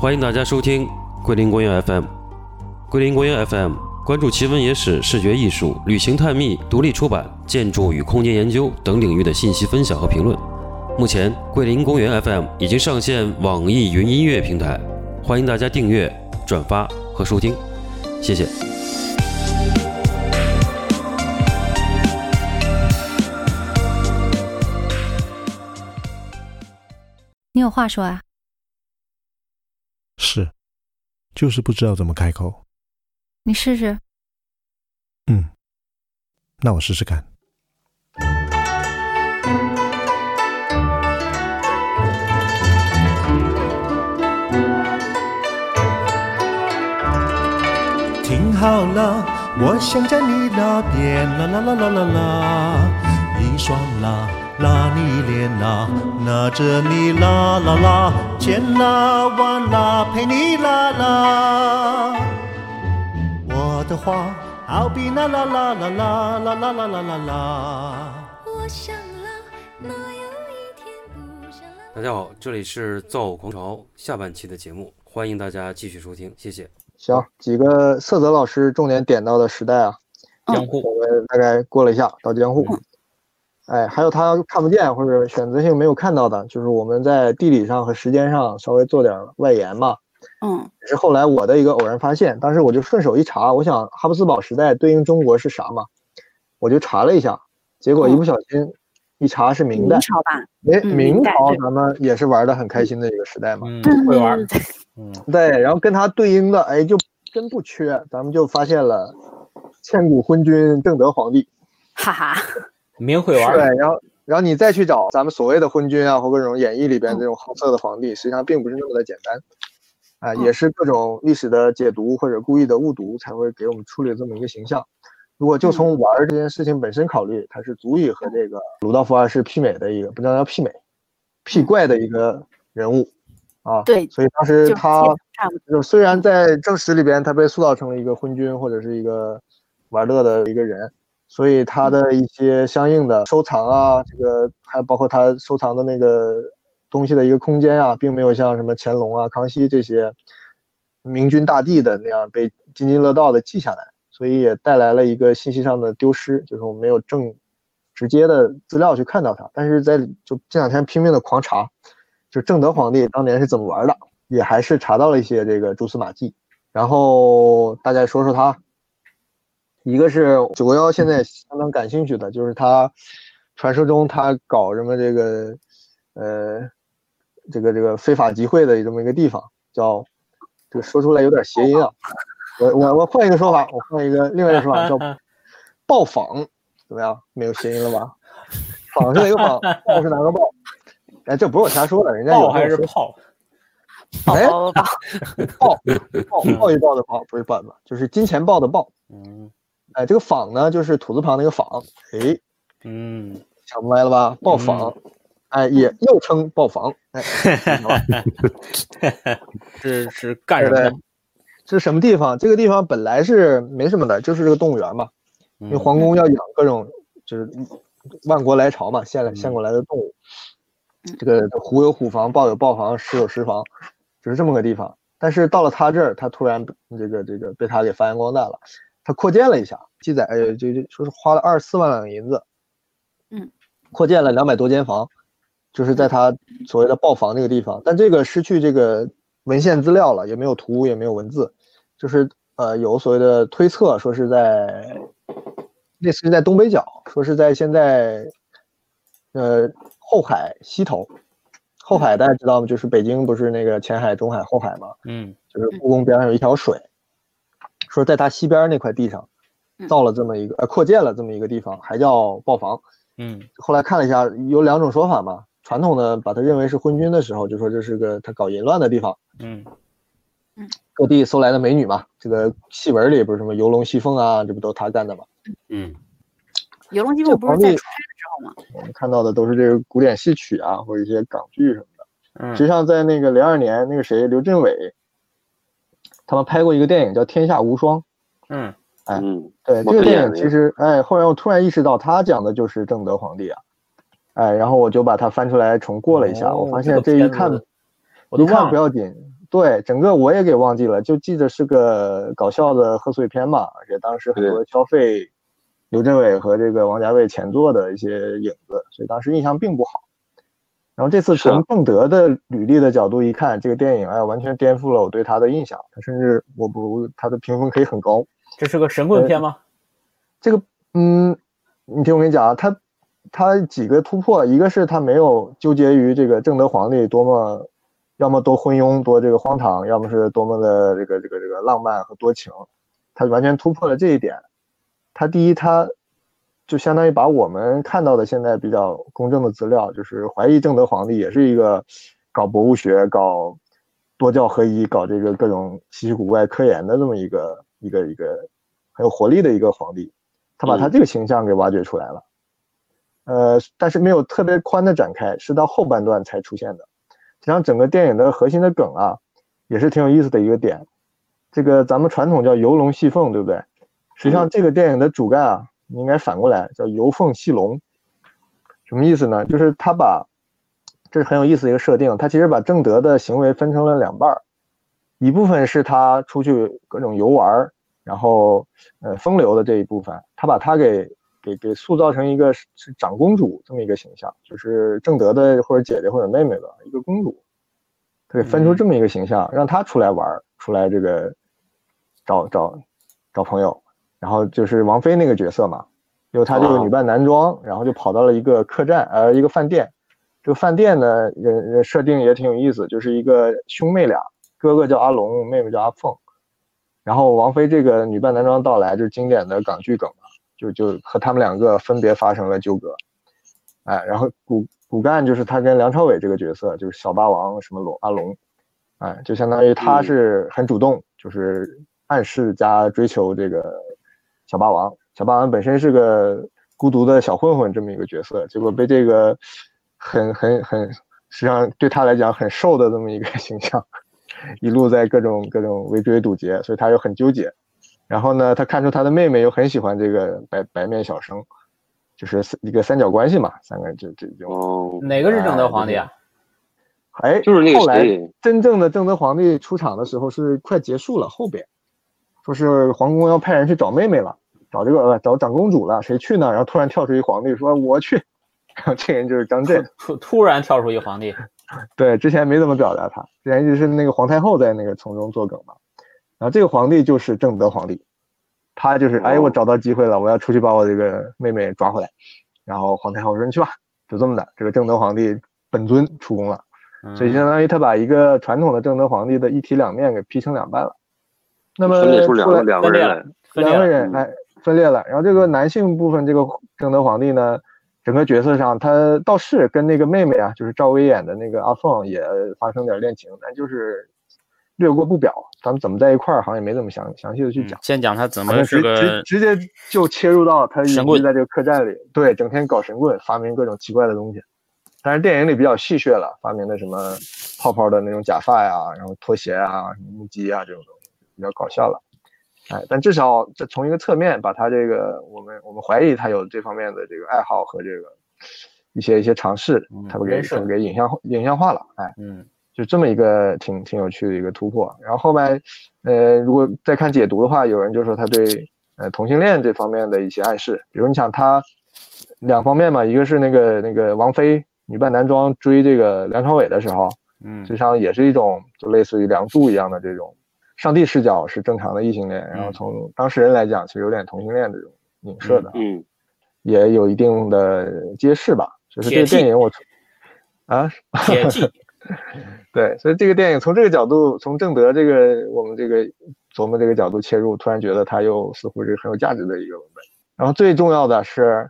欢迎大家收听桂林公园 FM。桂林公园 FM 关注奇闻野史、视觉艺术、旅行探秘、独立出版、建筑与空间研究等领域的信息分享和评论。目前，桂林公园 FM 已经上线网易云音乐平台，欢迎大家订阅、转发和收听，谢谢。你有话说啊？是，就是不知道怎么开口。你试试。嗯，那我试试看。听好了，我想在你那边，啦啦啦啦啦啦，一双啦拉你脸啦，拿着你啦啦啦，千啦万啦陪你啦啦。我的话好比那啦啦啦啦啦啦啦啦啦啦。我想啦，哪有一天不想啦。大家好，这里是造偶狂潮下半期的节目，欢迎大家继续收听，谢谢。行，几个色泽老师重点点到的时代啊，江户我们大概过了一下到江户。哎，还有他看不见或者选择性没有看到的，就是我们在地理上和时间上稍微做点外延嘛。嗯，是后来我的一个偶然发现，当时我就顺手一查，我想哈布斯堡时代对应中国是啥嘛，我就查了一下，结果一不小心一查是明代明。朝吧？哎，嗯明朝咱们也是玩的很开心的一个时代嘛。嗯，会玩，嗯，对，然后跟他对应的，哎，就真不缺，咱们就发现了千古昏君正德皇帝。哈哈，明会玩对，，然后然后你再去找咱们所谓的昏君啊，或各种演义里边这种好色的皇帝，实际上并不是那么的简单，啊、也是各种历史的解读或者故意的误读才会给我们处理这么一个形象。如果就从玩儿这件事情本身考虑，它是足以和这个鲁道夫二世媲美的一个，不能叫媲美，媲怪的一个人物啊。对所以当时他。就虽然在正史里边他被塑造成了一个昏君或者是一个玩乐的一个人，所以他的一些相应的收藏啊，这个还包括他收藏的那个东西的一个空间啊，并没有像什么乾隆啊、康熙这些明君大帝的那样被津津乐道的记下来，所以也带来了一个信息上的丢失，就是我们没有正直接的资料去看到它，但是在就这两天拼命的狂查，就正德皇帝当年是怎么玩的。也还是查到了一些这个蛛丝马迹，然后大家说说他，一个是九幺幺现在相当感兴趣的，就是他传说中他搞什么这个呃这个这个非法集会的这么一个地方，叫这个说出来有点谐音啊，我我我换一个说法，我换一个另外一个说法叫 报访，怎么样？没有谐音了吧？访是哪个访？报是哪个报？哎，这不是我瞎说的，人家有炮还是炮？哎宝宝宝，报报报一报的报，不是报的，就是金钱豹的豹。嗯哎，这个坊呢，就是土字旁那个坊。哎，嗯，想不明白了吧？报坊，哎，也又称报房。哎，知道吧是是干什么的？，这是什么地方？这个地方本来是没什么的，就是这个动物园嘛。因为嗯皇宫要养各种就是万国来朝嘛，献来献过来的动物。这个虎有虎房，豹有豹房，狮有狮房，就是这么个地方。但是到了他这儿，他突然这个这个被他给发扬光大了，他扩建了一下，记载呃就就说是花了二十四万两银子，嗯，扩建了两百多间房，就是在他所谓的豹房那个地方。但这个失去这个文献资料了，也没有图，也没有文字，就是呃有所谓的推测，说是在类似于在东北角，说是在现在呃后海西头。后海大家知道吗？就是北京不是那个前海、中海、后海吗？嗯就是故宫边上有一条水，说在它西边那块地上嗯造了这么一个呃扩建了这么一个地方，还叫豹房。嗯后来看了一下，有两种说法嘛。传统的把它认为是昏君的时候，就说这是个他搞淫乱的地方，嗯各地搜来的美女嘛。这个戏文里不是什么游龙戏凤啊，这不都他干的嘛？嗯，游龙基这皇帝凤不是在出差的时候吗？我们看到的都是这个古典戏曲啊，或者一些港剧什么的。实际嗯上，在那个零二年，那个谁刘镇伟，他们拍过一个电影叫《天下无双》。嗯哎嗯，对，这个电影其实，哎，后来我突然意识到，他讲的就是正德皇帝啊，哎，然后我就把它翻出来重过了一下，哦我发现这一看，我都一看忘了。不要紧，对，整个我也给忘记了，就记得是个搞笑的贺岁片嘛，而且当时很多消费刘镇伟和这个王家卫前作的一些影子，所以当时印象并不好。然后这次从正德的履历的角度一看，这个电影哎，完全颠覆了我对他的印象，他甚至我不他的评分可以很高。这是个神棍片吗？这个，嗯，你听我跟你讲啊，他他几个突破，一个是他没有纠结于这个正德皇帝多么，要么多昏庸多这个荒唐，要么是多么的这个这个这个浪漫和多情，他完全突破了这一点。他第一，他就相当于把我们看到的现在比较公正的资料，就是怀疑正德皇帝也是一个搞博物学、搞多教合一、搞这个各种稀奇古怪科研的这么一个一个一个很有活力的一个皇帝。他把他嗯这个形象给挖掘出来了，呃，但是没有特别宽的展开，是到后半段才出现的。实际上，整个电影的核心的梗啊，也是挺有意思的一个点。这个咱们传统叫游龙戏凤，对不对？实际上，这个电影的主干啊，你应该反过来叫游凤戏龙。什么意思呢？就是他把，这是很有意思的一个设定。他其实把正德的行为分成了两半儿，一部分是他出去各种游玩儿，然后呃风流的这一部分，他把他给给给塑造成一个是是长公主这么一个形象，就是正德的或者姐姐或者妹妹的一个公主，他给分出这么一个形象，让他出来玩儿，出来这个找找找朋友，然后就是王菲那个角色嘛，有她这个哦女扮男装，然后就跑到了一个客栈，呃，一个饭店。这个饭店呢，人人设定也挺有意思，就是一个兄妹俩，哥哥叫阿龙，妹妹叫阿凤。然后王菲这个女扮男装到来，就是经典的港剧梗嘛，就就和他们两个分别发生了纠葛。哎，然后骨骨干就是他跟梁朝伟这个角色，就是小霸王什么龙阿龙，哎，就相当于他嗯是很主动，就是暗示加追求这个小霸王。小霸王本身是个孤独的小混混这么一个角色，结果被这个很很很，实际上对他来讲很瘦的这么一个 形象，一路在各种各种围追堵截，所以他又很纠结。然后呢，他看出他的妹妹又很喜欢这个白白面小生，就是一个三角关系嘛，三个人这这种。哦，哪个是正德皇帝啊？哎，就是那个后来真正的正德皇帝出场的时候是快结束了，后边说是皇宫要派人去找妹妹了，找这个呃找长公主了，谁去呢？然后突然跳出一皇帝说我去，然后这人就是张震，突突然跳出一皇帝，对，之前没怎么表达他，之前一直是那个皇太后在那个从中作梗嘛。然后这个皇帝就是正德皇帝，他就是哎，我找到机会了，我要出去把我这个妹妹抓回来。然后皇太后说你去吧，就这么的，这个正德皇帝本尊出宫了。所以嗯相当于他把一个传统的正德皇帝的一体两面给劈成两半了。那么分裂出两个两个人来。两个人哎分裂了。然后这个男性部分，这个正德皇帝呢，整个角色上他倒是跟那个妹妹啊，就是赵薇演的那个阿凤也发生点恋情，但就是略过不表。咱们怎么在一块儿，好像也没怎么详详细的去嗯讲。先讲他怎么直是个直直接就切入到他一直在这个客栈里，对，整天搞神棍，发明各种奇怪的东西。但是电影里比较戏谑了，发明的什么泡泡的那种假发呀，然后拖鞋啊、什么木屐啊这种东西，比较搞笑了。哎，但至少这从一个侧面把他这个我们我们怀疑他有这方面的这个爱好和这个一些一些尝试嗯，他不给给影像影像化了，哎，嗯就这么一个挺挺有趣的一个突破。然后后面，呃，如果再看解读的话，有人就说他对呃同性恋这方面的一些暗示，比如你想他两方面嘛，一个是那个那个王菲女扮男装追这个梁朝伟的时候，嗯实际上也是一种就类似于梁祝一样的这种上帝视角是正常的异性恋，然后嗯从当事人来讲，其实有点同性恋这种影射的，嗯，也有一定的揭示吧。就是这个电影我啊，铁骑，对，所以这个电影从这个角度，从正德这个我们这个琢磨这个角度切入，突然觉得它又似乎是很有价值的一个文本。然后最重要的是，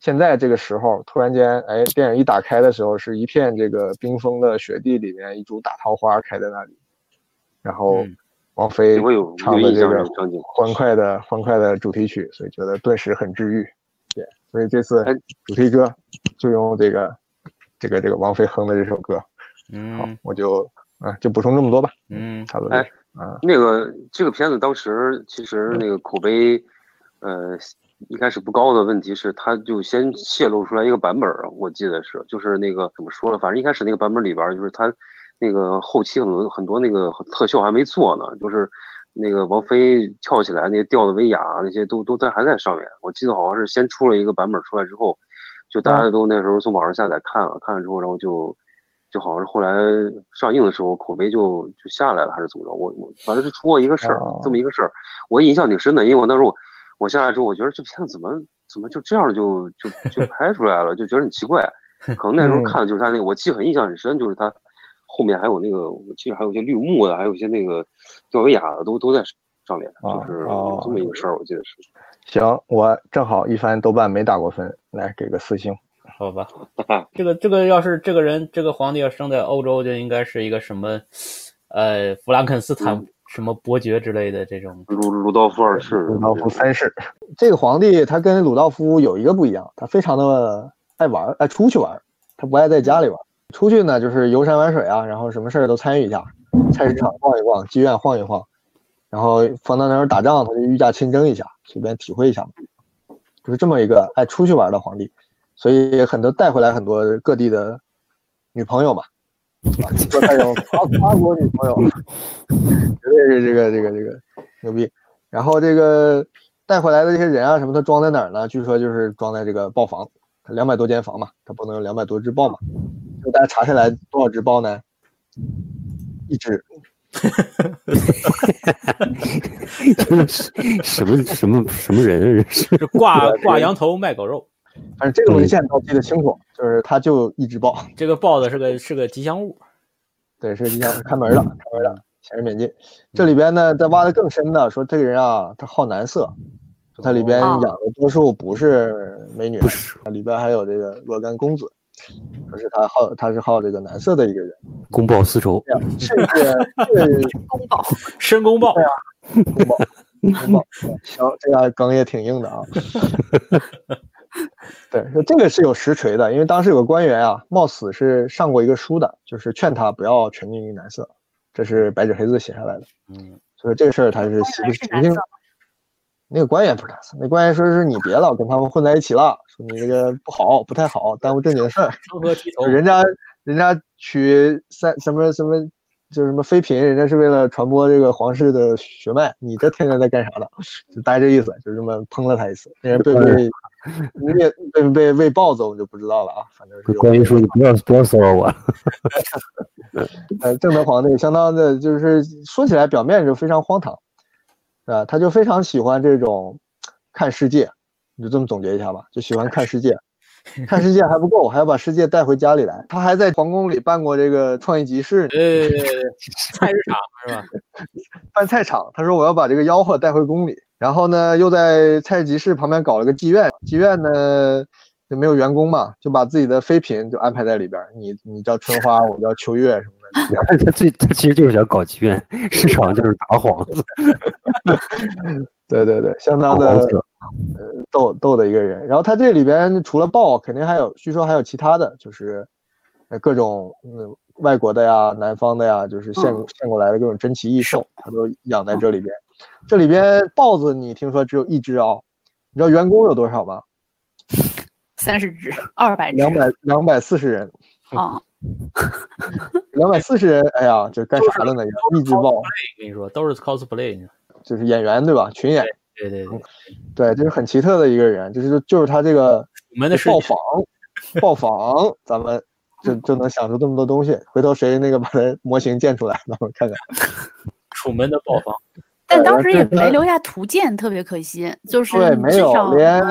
现在这个时候突然间，哎，电影一打开的时候，是一片这个冰封的雪地里面，一株大桃花开在那里，然后嗯王菲唱的这个欢快的欢快的主题曲，所以觉得顿时很治愈。对，所以这次哎主题歌就用这个这个这个王菲哼的这首歌。嗯好嗯，我就啊就补充这么多吧。嗯，差不多。哎那个这个片子当时其实那个口碑，呃，一开始不高的问题是，他就先泄露出来一个版本儿，我记得是，就是那个怎么说了，反正一开始那个版本里边儿就是它那个后期很多很多那个特效还没做呢，就是那个王菲跳起来那个吊的威亚那些都都在还在上面，我记得好像是先出了一个版本出来之后，就大家都那时候从网上下载看了，看了之后，然后就。就好像是后来上映的时候口碑就就下来了，还是怎么着？我我反正是出过一个事儿，这么一个事儿，我印象挺深的。因为我那时候我我下来之后，我觉得这片子怎么怎么就这样就就就 拍出来了，就觉得很奇怪。可能那时候看的就是他那个，我记很印象很深，就是他后面还有那个，我记得还有一些绿幕的，还有一些那个吊威亚的，都都在上面，就是这么一个事儿，我记得是。行，我正好一翻豆瓣没打过分，来给个四星。好吧，这个这个要是这个人这个皇帝要生在欧洲，就应该是一个什么，呃，弗兰肯斯坦什么伯爵之类的这种。鲁鲁道夫二世，鲁道夫三世。这个皇帝他跟鲁道夫有一个不一样，他非常的爱玩，爱出去玩，他不爱在家里玩。出去呢就是游山玩水啊，然后什么事儿都参与一下，菜市场逛一逛，妓院晃一晃，然后放到那儿打仗，他就御驾亲征一下，随便体会一下，就是这么一个爱出去玩的皇帝。所以很多带回来很多各地的女朋友嘛，说他有法法国女朋友，绝对是这个这个这个牛逼。然后这个带回来的这些人啊什么，他装在哪儿呢？据说就是装在这个豹房，两百多间房嘛，他不能有两百多只豹嘛。就大家查下来多少只豹呢？一只。什么什么什么人？是挂挂羊头卖狗肉。反正这个文献倒记得清楚，就是他就一只豹，这个豹子是个是个吉祥物，对，是个吉祥物，看门的，看门的，前人免进。这里边呢，再挖的更深的，说这个人啊，他好男色，他里边养的多数不是美女，里边还有这个若干公子，说是他好，他是好这个男色的一个人，公报私仇，甚至是 公报，申公豹，对啊，公报，公报，行，这家梗也挺硬的啊。对，说这个是有实锤的，因为当时有个官员啊，冒死是上过一个书的，就是劝他不要沉迷于男色，这是白纸黑字写下来的。嗯，所以这个事儿他是实实情。那个官员不是那官员说是你别老跟他们混在一起了，说你这个不好，不太好，耽误正经事儿。人家人家娶三什么什么，就什么妃嫔，人家是为了传播这个皇室的血脉，你这天天在干啥呢？就大概这意思，就这么喷了他一次，那人被 被。被被被被喂豹子，我就不知道了啊。反正是关于说你不要不要骚扰我。呃，正德皇帝相当的，就是说起来表面就非常荒唐，是吧？他就非常喜欢这种看世界，你就这么总结一下吧，就喜欢看世界。看世界还不够，还要把世界带回家里来。他还在皇宫里办过这个创意集市，呃，菜市场是吧？办菜场，他说我要把这个吆喝带回宫里。然后呢，又在菜集市旁边搞了个妓院，妓院呢就没有员工嘛，就把自己的妃嫔就安排在里边。你你叫春花，我叫秋月什么的。他最他其实就是想搞妓院，市场就是打幌子。对 对对，相当 的呃逗逗的一个人。然后他这里边除了豹，肯定还有，据说还有其他的就是各种嗯外国的呀、南方的呀，就是献献过来的各种珍奇异兽，他都养在这里边。这里边豹子，你听说只有一只啊？你知道员工有多少吗？三十只，二百只，两百两百四十人。啊，两百四十人，哎呀，这干啥了呢？一只豹，跟你说都是 cosplay，就是演员对吧？群演。对对对，对，这是很奇特的一个人，就是就是他这个豹房，豹房，咱们就就能想出这么多东西。回头谁那个把他模型建出来，咱们看看。楚门的豹房。但当时也没留下图鉴，特别可惜。就是对，没有，连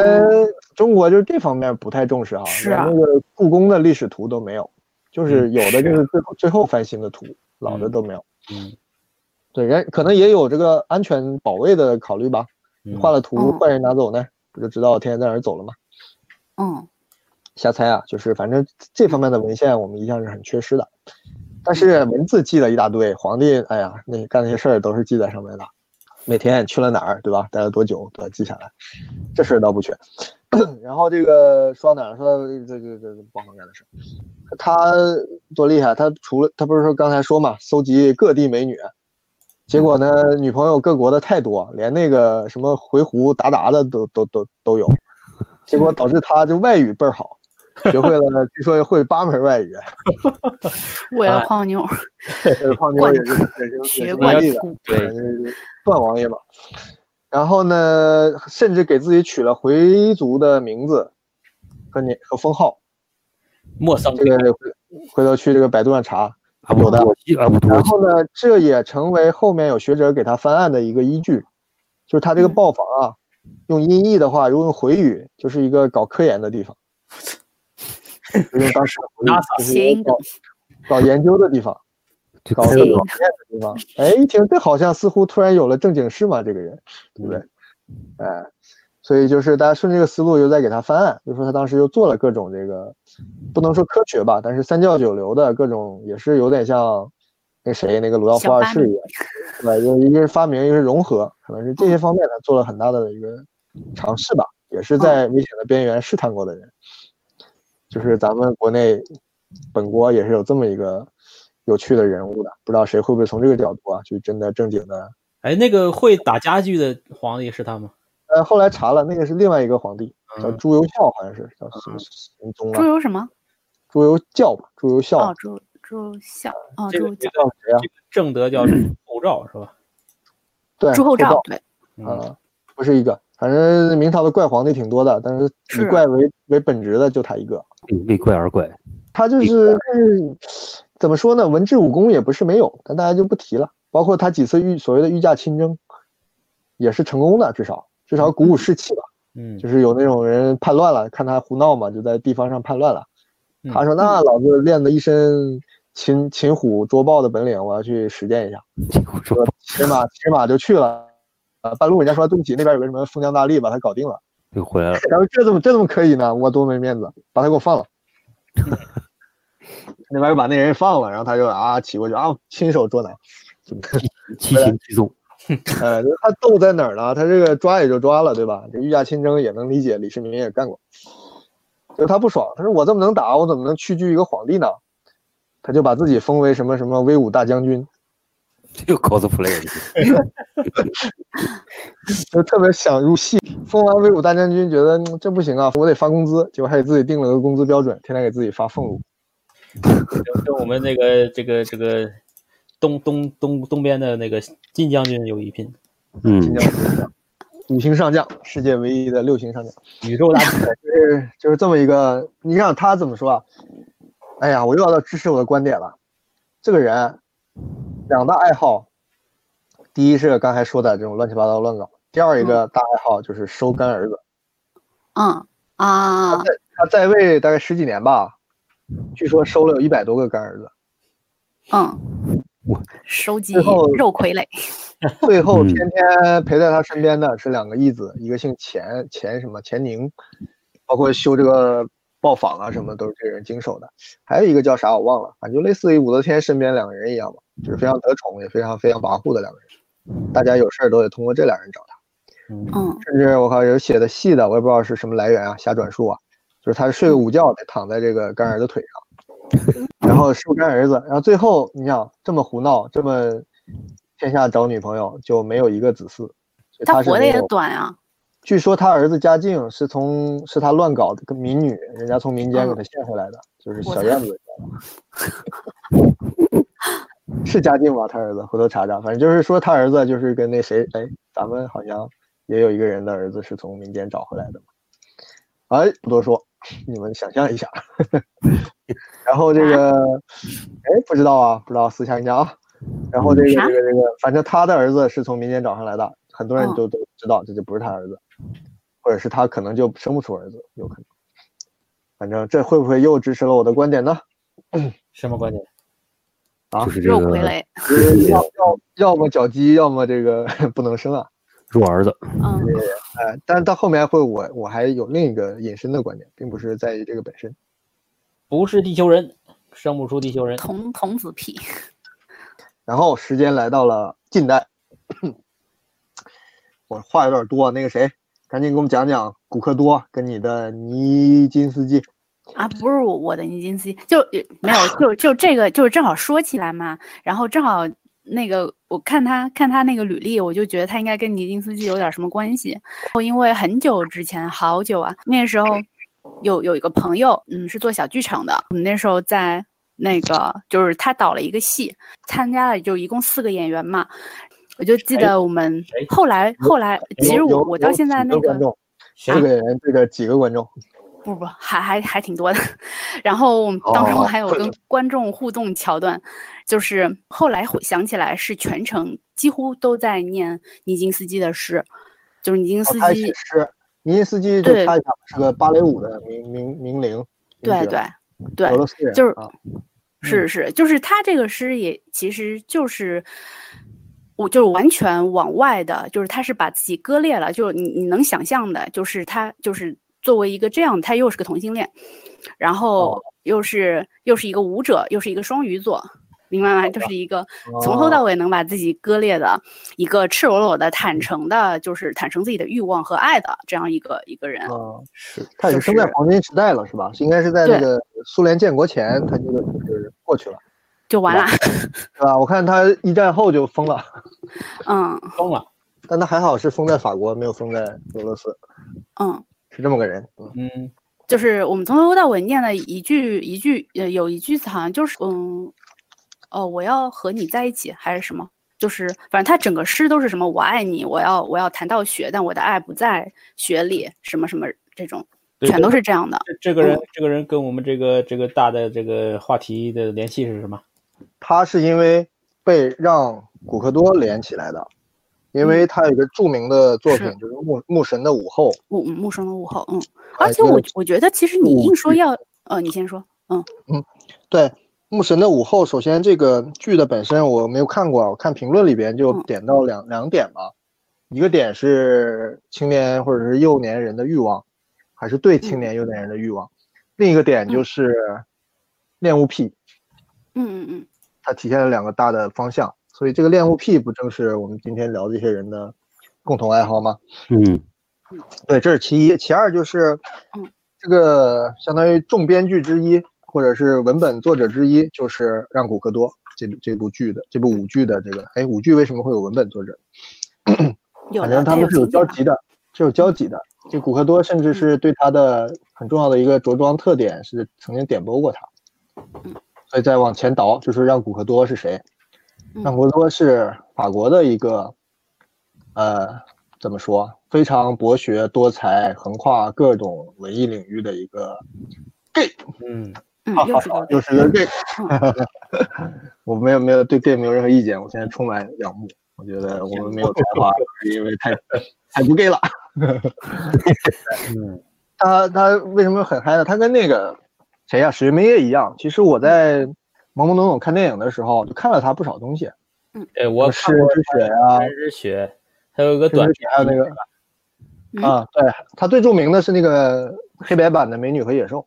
中国就是这方面不太重视啊。是啊，那个故宫的历史图都没有，就是有的就是最最后翻新的图，老的都没有。嗯，对，人可能也有这个安全保卫的考虑吧。画了图，坏人拿走呢，不就知道天天在哪儿走了吗？嗯，瞎猜啊，就是反正这方面的文献我们一向是很缺失的，但是文字记了一大堆，皇帝哎呀，那干那些事儿都是记在上面的。每天去了哪儿，对吧？待了多久都要记下来，这事儿倒不缺。然后这个说到哪儿？说到这个这个包房干的事他多厉害！他除了他不是说刚才说嘛，搜集各地美女，结果呢，女朋友各国的太多，连那个什么回鹘、鞑靼的都都都都有，结果导致他就外语倍儿好，学会了，据说会八门外语。为了泡妞，这胖妞也是也是也学是外地的，对对，段王爷嘛。然后呢，甚至给自己取了回族的名字和年和封号。莫桑这个回回头去这个百度上查。阿布多基阿布多基，然后呢，这也成为后面有学者给他翻案的一个依据，就是他这个嗯豹房啊，用音译的话，如果用回语，就是一个搞科研的地方，就用当时的回语 NASA 搞搞研究的地方。这搞这个谐音实验的地方。哎，一听这好像似乎突然有了正经事嘛，这个人，对不对？哎，所以就是大家顺这个思路又在给他翻案，就说他当时又做了各种这个，不能说科学吧，但是三教九流的各种，也是有点像那谁那个鲁道夫小发明二世一样，对吧？一个一个是发明，一个是融合，可能是这些方面他做了很大的一个尝试吧，也是在危险的边缘试探过的人。就是咱们国内本国也是有这么一个有趣的人物的，不知道谁会不会从这个角度啊，去真的正经的。哎，那个会打家具的皇帝是他吗？呃，后来查了，那个是另外一个皇帝，叫嗯朱由校，好像是叫什么神宗啊？朱由什么？朱由校吧，朱由校哦，猪猪笑，哦，朱由校，叫谁啊这？个正德叫后赵 是吧？对，朱厚照照，对，嗯，啊，不是一个，反正明朝的怪皇帝挺多的，但是以怪为为本职的就他一个。为怪而怪。他就是嗯怎么说呢？文治武功也不是没有，但大家就不提了。包括他几次御所谓的御驾亲征，也是成功的，至少至少鼓舞士气吧。嗯，就是有那种人叛乱了，看他胡闹嘛，就在地方上叛乱了。嗯他说：“那老子练的一身擒擒虎捉豹的本领，我要去实践一下。我说说骑马骑马就去了。啊，半路人家说对不起，那边有个什么封疆大吏把他搞定了。又回来了，然后这怎么这怎么可以呢？我多没面子，把他给我放了。那边又把那人放了，然后他就啊骑过去啊，亲手捉拿。七擒七纵。呃，他斗在哪儿呢？他这个抓也就抓了，对吧？这御驾亲征也能理解，李世民也干过。就他不爽，他说我这么能打，我怎么能屈居一个皇帝呢？他就把自己封为什么什么威武大将军，又 cosplay，就特别想入戏。封完威武大将军，觉得、嗯这不行啊，我得发工资，结果还给自己定了个工资标准，天天给自己发俸禄。跟跟我们那个这个这个东东东东边的那个金将军有一拼，嗯，金将军，五星上将，世界唯一的六星上将。宇宙大 就是就是这么一个，你让他怎么说啊？哎呀，我又要到支持我的观点了。这个人两大爱好，第一是刚才说的这种乱七八糟乱搞，第二一个大爱好就是收干儿子。嗯啊，他在位大概十几年吧，据说收了有一百多个干儿子，嗯，收集肉傀儡，最后嗯天天陪在他身边的是两个义子，一个姓钱，钱什么钱宁，包括修这个豹坊啊什么都是这人经手的，还有一个叫啥我忘了，反正就类似于武则天身边两个人一样吧，就是非常得宠也非常非常跋扈的两个人，大家有事儿都得通过这俩人找他。嗯嗯。甚至我靠有写的细的，我也不知道是什么来源啊，瞎转述啊，就是他睡个午觉得躺在这个干儿子腿上，然后收干儿子，然后最后你想这么胡闹，这么天下找女朋友就没有一个子嗣，他活的也。短啊，据说他儿子嘉靖是从是他乱搞的个民女，人家从民间给他献回来的，就是小燕子。是嘉靖吧？他儿子回头查查，反正就是说他儿子就是跟那谁，哎，咱们好像也有一个人的儿子是从民间找回来的嘛。哎，不多说，你们想象一下。然后这个，哎，不知道啊，不知道，私下人家啊。然后这个这个这个，反正他的儿子是从民间找上来的，很多人哦都都知道这就不是他儿子，或者是他可能就生不出儿子，有可能。反正这会不会又支持了我的观点呢？什么观点？啊就是这个肉傀儡，就是要要要么脚鸡，要么这个 不能生啊。弱儿子，嗯哎，但是到后面会我我还有另一个引申的观点，并不是在于这个本身。不是地球人，生不出地球人。童童子屁，然后时间来到了近代，我话有点多，那个谁，赶紧给我们讲讲古克多跟你的尼金斯基。啊，不是我我的尼金斯基，就没有，就就这个就是正好说起来嘛，然后正好那个我看他看他那个履历，我就觉得他应该跟尼金斯基有点什么关系。因为很久之前，好久啊，那时候有有一个朋友，嗯，是做小剧场的，我们那时候在那个就是他导了一个戏，参加了就一共四个演员嘛。我就记得我们后来后来，其实我我到现在那个四个人，这个几个观众？不不，还还还挺多的。然后当时还有 跟观众互动桥段，就是后来回想起来是全程几乎都在念尼金斯基的诗，就是尼金斯基诗。尼金斯基就他是个芭蕾舞的名名名伶，对对对，就是是是，就是他这个诗也其实就是我就是完全往外的，就是他是把自己割裂了，就是你你能想象的，就是他就是。作为一个这样，他又是个同性恋，然后又是又是一个舞者，又是一个双鱼座，明白吗？就是一个从头到尾能把自己割裂的一个赤裸裸的、坦诚的，就是坦诚自己的欲望和爱的这样一个一个人。啊是，他也生在黄金时代了，是吧？应该是在那个苏联建国前，他这个就是过去了，就完了，是吧？我看他一战后就疯了，嗯，疯了，但他还好是封在法国，没有封在俄罗斯，嗯。是这么个人，嗯，就是我们从头到尾念了一句一句，呃，有一句词好像就是，嗯，哦，我要和你在一起还是什么？就是反正他整个诗都是什么，我爱你，我要我要谈到雪，但我的爱不在雪里，什么什么这种，全都是这样的。这个人，这个人跟我们这个这个大的这个话题的联系是什么？他是因为被让古克多连起来的。因为他有一个著名的作品，就是《牧牧神的午后》。牧牧神的午后，嗯。而且我我觉得，其实你硬说要，呃，你先说，嗯嗯，对，《牧神的午后》，首先这个剧的本身我没有看过，我看评论里边就点到两两点嘛，一个点是青年或者是幼年人的欲望，还是对青年幼年人的欲望，另一个点就是恋物癖。嗯嗯嗯，它体现了两个大的方向。所以这个恋物癖不正是我们今天聊这些人的共同爱好吗？嗯，对，这是其一，其二就是，这个相当于众编剧之一，或者是文本作者之一，就是让古克多这这部剧的这部舞剧的这个，哎，舞剧为什么会有文本作者？反正他们是有交集的，是有交集的。这古克多甚至是对他的很重要的一个着装特点是曾经点拨过他。所以再往前倒，就是让古克多是谁？让古克多是法国的一个，呃，怎么说？非常博学多才，横跨各种文艺领域的一个 gay。嗯，又是又是个 gay。我没有没有对 gay 没有任何意见，我现在充满仰慕。我觉得我们没有才华，是因为太太不 gay 了。嗯，他他为什么很嗨呢？他跟那个谁呀，史玉梅叶一样。其实我在。懵懵懂懂看电影的时候，就看了他不少东西。嗯，哎，我看过之雪啊，之雪，还有一个短片，还有那个啊，对他最著名的是那个黑白版的《美女和野兽》，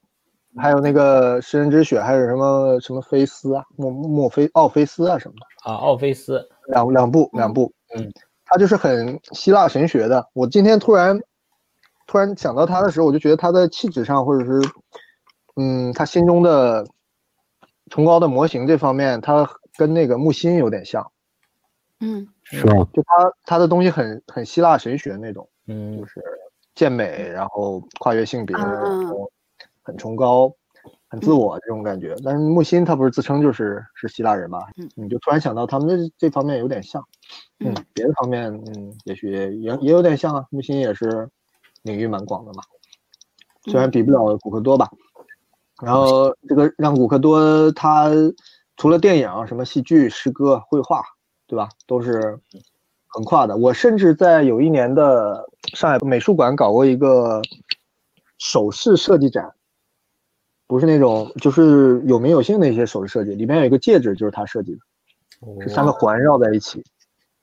还有那个食人之血，还有什么什么菲斯啊，墨墨菲奥菲斯啊什么的啊，奥菲斯两两部两部，嗯，他就是很希腊神学的。我今天突然突然想到他的时候，我就觉得他的气质上，或者是嗯，他心中的。崇高的模型这方面，他跟那个木心有点像，嗯，是吧？就他他的东西很很希腊神学那种，嗯，就是健美，然后跨越性别，然后很崇高，很自我这种感觉。但是木心他不是自称就是是希腊人嘛？嗯，你就突然想到他们这这方面有点像，嗯，别的方面，嗯，也许也也有点像啊。木心也是领域蛮广的嘛，虽然比不了古克多吧。然后这个让古克多他除了电影，什么戏剧、诗歌、绘画，对吧？都是横跨的。我甚至在有一年的上海美术馆搞过一个首饰设计展，不是那种，就是有名有姓的一些首饰设计。里面有一个戒指，就是他设计的，是三个环绕在一起。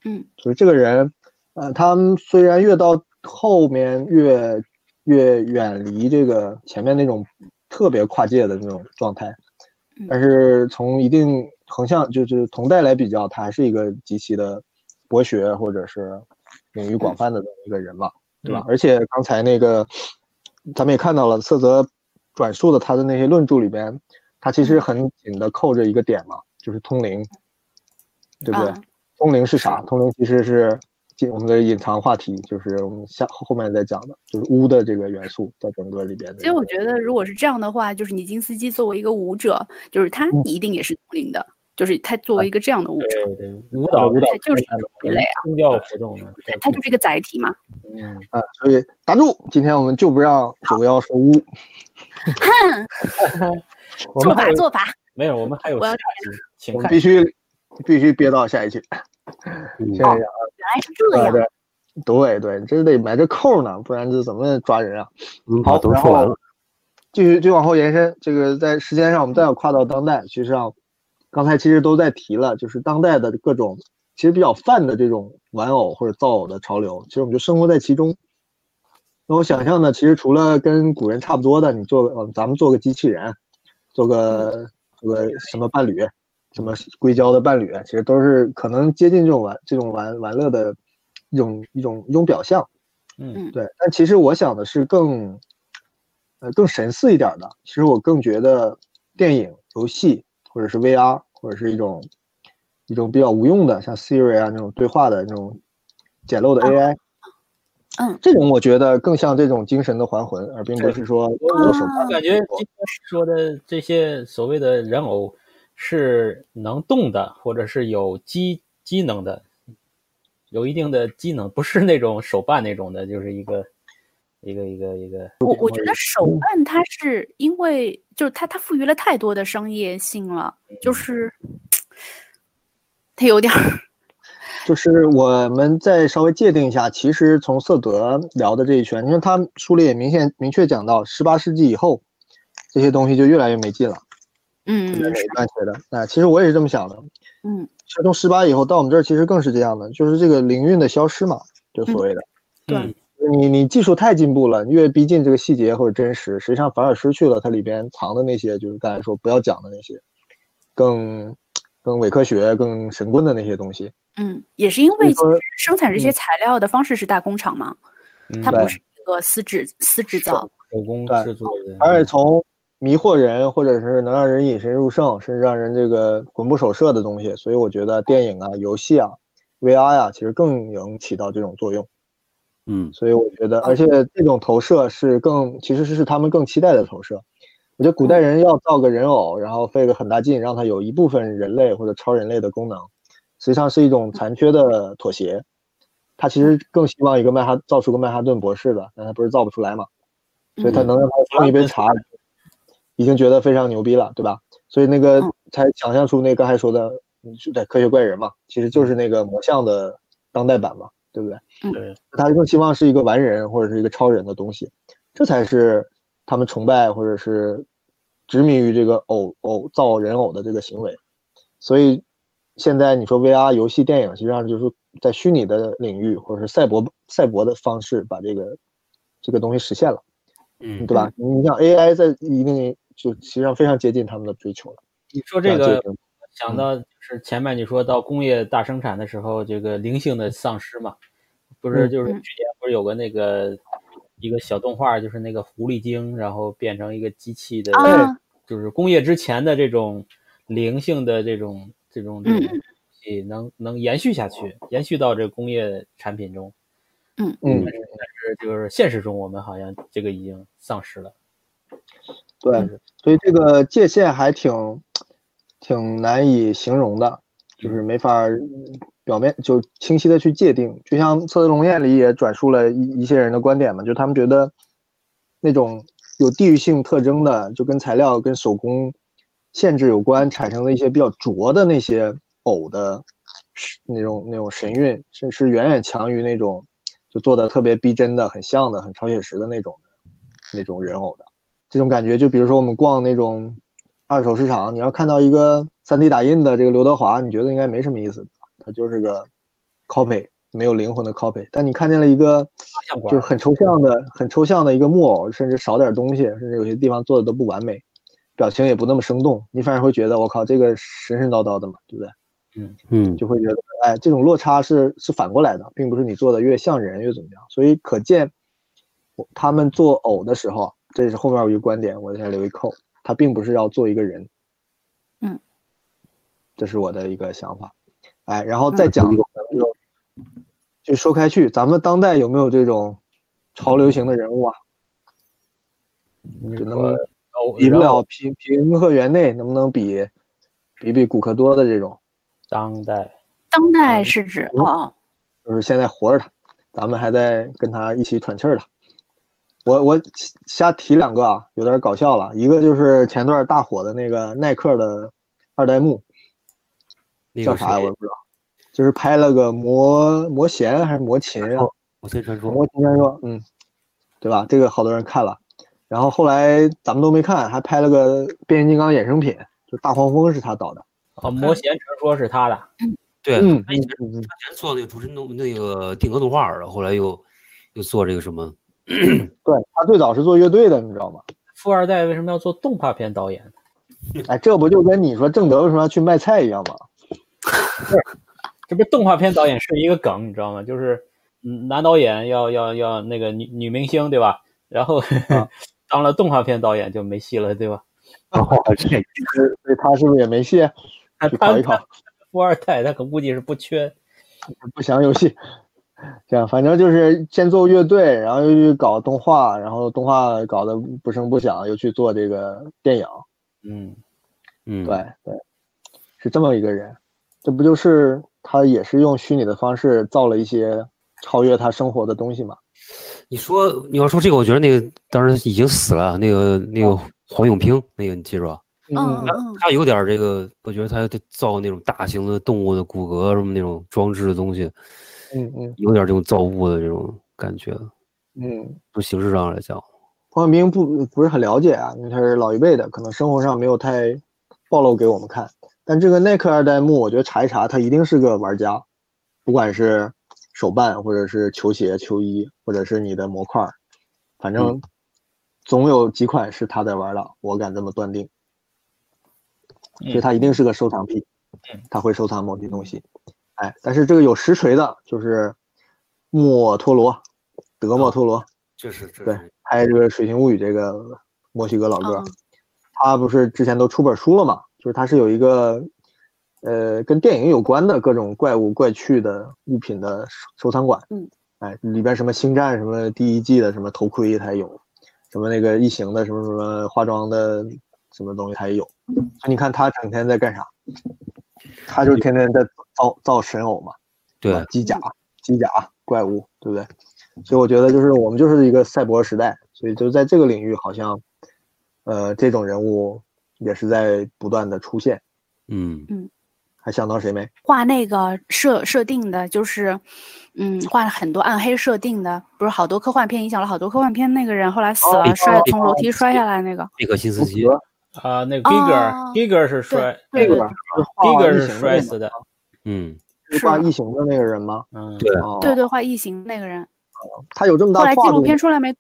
嗯，就是这个人，呃，他虽然越到后面越越远离这个前面那种。特别跨界的那种状态，但是从一定横向就是同代来比较，他还是一个极其的博学或者是领域广泛的这么一个人嘛，对吧？而且刚才那个咱们也看到了，色泽转述的他的那些论著里边，他其实很紧的扣着一个点嘛，就是通灵，对不对？通灵是啥？通灵其实是进我们的隐藏话题，就是我们下后面再讲的，就是巫的这个元素在整个里边。其实我觉得，如果是这样的话，就是尼金斯基作为一个舞者，就是他一定也是通灵的。就是它作为一个这样的物质，舞蹈舞蹈就是一类啊，宗教活动，它就是一个载体嘛。嗯啊，所以打住，今天我们就不让主要说污。哼，做法做法，没有，我们还有下期，请看，必须必须憋到下一期。谢谢啊，原来是这样。对对，这得埋着扣呢，不然这怎么抓人啊？好，都说完了，继续就往后延伸。这个在时间上，我们再要跨到当代，其实上。刚才其实都在提了，就是当代的各种其实比较泛的这种玩偶或者造偶的潮流，其实我们就生活在其中。那我想象呢，其实除了跟古人差不多的，你做呃咱们做个机器人，做个做个什么伴侣，什么硅胶的伴侣，其实都是可能接近这种玩这种玩玩乐的一种一种一种表象。嗯，对。但其实我想的是更呃更神似一点的，其实我更觉得电影游戏。或者是 VR，或者是一种一种比较无用的，像 Siri 啊那种对话的那种简陋的 AI，嗯，这种我觉得更像这种精神的还魂，而并不是说我感觉今天说的这些所谓的人偶是能动的，或者是有机机能的，有一定的机能，不是那种手办那种的，就是一个。一个一个一个，我我觉得手办它是因为就是它它赋予了太多的商业性了，就是它有点儿。就是我们再稍微界定一下，其实从色德聊的这一圈，因为他书里也明显明确讲到，十八世纪以后这些东西就越来越没劲了。嗯，哪一段写的？哎，其实我也是这么想的。嗯，其实从十八以后到我们这儿，其实更是这样的，就是这个灵韵的消失嘛，就所谓的。对。你你技术太进步了，越逼近这个细节或者真实，实际上反而失去了它里边藏的那些，就是刚才说不要讲的那些，更更伪科学、更神棍的那些东西。嗯，也是因为生产这些材料的方式是大工厂嘛，它不是一个私制私制造、手工制作的。而且从迷惑人，或者是能让人引神入胜，甚至让人这个魂不守舍的东西，所以我觉得电影啊、游戏啊、VR 啊，其实更能起到这种作用。嗯，所以我觉得，而且这种投射是更，其实是是他们更期待的投射。我觉得古代人要造个人偶，然后费个很大劲，让他有一部分人类或者超人类的功能，实际上是一种残缺的妥协。他其实更希望一个曼哈造出个曼哈顿博士的，但他不是造不出来嘛，所以他能让他冲一杯茶，已经觉得非常牛逼了，对吧？所以那个才想象出那刚才说的，就在科学怪人嘛，其实就是那个魔像的当代版嘛。对不对？对，他更希望是一个完人或者是一个超人的东西，这才是他们崇拜或者是执迷于这个偶偶造人偶的这个行为。所以现在你说 VR 游戏、电影，实际上就是在虚拟的领域或者是赛博赛博的方式把这个这个东西实现了，嗯，对吧？你像 AI 在一定就实际上非常接近他们的追求了。你说这个。想到就是前面你说到工业大生产的时候，这个灵性的丧失嘛，不是就是去年不是有个那个一个小动画，就是那个狐狸精，然后变成一个机器的，就是工业之前的这种灵性的这种这种东西能能延续下去，延续到这工业产品中。嗯嗯，但是就是现实中我们好像这个已经丧失了。对，所以这个界限还挺。挺难以形容的，就是没法表面就清晰的去界定。就像《侧龙宴》里也转述了一一些人的观点嘛，就他们觉得那种有地域性特征的，就跟材料跟手工限制有关，产生的一些比较拙的那些偶的那种那种神韵，是是远远强于那种就做的特别逼真的、很像的、很超写实的那种那种人偶的这种感觉。就比如说我们逛那种。二手市场，你要看到一个 3D 打印的这个刘德华，你觉得应该没什么意思，他就是个 copy，没有灵魂的 copy。但你看见了一个，就是很抽象的、很抽象的一个木偶，甚至少点东西，甚至有些地方做的都不完美，表情也不那么生动，你反而会觉得我靠，这个神神叨叨的嘛，对不对？嗯嗯，就会觉得，哎，这种落差是是反过来的，并不是你做的越像人越怎么样。所以可见，他们做偶的时候，这也是后面有一个观点，我先留一扣。他并不是要做一个人，嗯，这是我的一个想法。哎，然后再讲就就说开去，咱们当代有没有这种潮流型的人物啊？只能比不了平平和园内，能不能比比比古克多的这种？当代，当代是指啊，就是现在活着的，咱们还在跟他一起喘气儿的。我我瞎提两个啊，有点搞笑了。一个就是前段大火的那个耐克的二代目，叫啥我也不知道，就是拍了个魔魔弦还是魔琴啊？魔琴传说。魔琴传说，嗯，对吧？这个好多人看了。然后后来咱们都没看，还拍了个变形金刚衍生品，就大黄蜂是他导的。啊，魔弦传说是他的。对，他以前做那个主持动那个定格动画的，后来又又做这个什么。对他最早是做乐队的，你知道吗？富二代为什么要做动画片导演？哎，这不就跟你说郑德为什么要去卖菜一样吗？这不动画片导演是一个梗，你知道吗？就是男导演要要要那个女女明星，对吧？然后 当了动画片导演就没戏了，对吧？哦，这，所以他是不是也没戏？去考一考。富二代他可估计是不缺，不想有戏。这样，反正就是先做乐队，然后又去搞动画，然后动画搞得不声不响，又去做这个电影。嗯嗯，对对，是这么一个人。这不就是他也是用虚拟的方式造了一些超越他生活的东西吗？你说你要说这个，我觉得那个当时已经死了，那个那个黄永平，那个你记住吧？嗯嗯，他有点这个，我觉得他造那种大型的动物的骨骼什么那种装置的东西。嗯嗯，有点这种造物的这种感觉，嗯，从形式上来讲，黄晓明不不是很了解啊，因为他是老一辈的，可能生活上没有太暴露给我们看。但这个耐克二代目，我觉得查一查，他一定是个玩家，不管是手办，或者是球鞋、球衣，或者是你的模块，反正总有几款是他在玩的，我敢这么断定。所以他一定是个收藏癖，他会收藏某些东西。哎，但是这个有实锤的，就是莫托罗，德莫托罗，就是对拍这个《水形物语》这个墨西哥老哥，他不是之前都出本书了嘛？就是他是有一个呃跟电影有关的各种怪物怪趣的物品的收藏馆。嗯，哎，里边什么星战什么第一季的什么头盔他有，什么那个异形的什么什么化妆的什么东西他也有。你看他整天在干啥？他就天天在造造神偶嘛，对，机甲、机甲怪物，对不对？所以我觉得就是我们就是一个赛博时代，所以就在这个领域，好像，呃，这种人物也是在不断的出现。嗯嗯，还想到谁没？画那个设设定的，就是嗯，画了很多暗黑设定的，不是好多科幻片影响了好多科幻片那个人，后来死了，摔从楼梯摔下来那个。贝克辛斯基。啊，那个 Giger，Giger 是摔，那个 Giger 是摔死的，嗯，是画异形的那个人吗？嗯，对，对对，画异形那个人，他有这么大。后来纪录片出来没？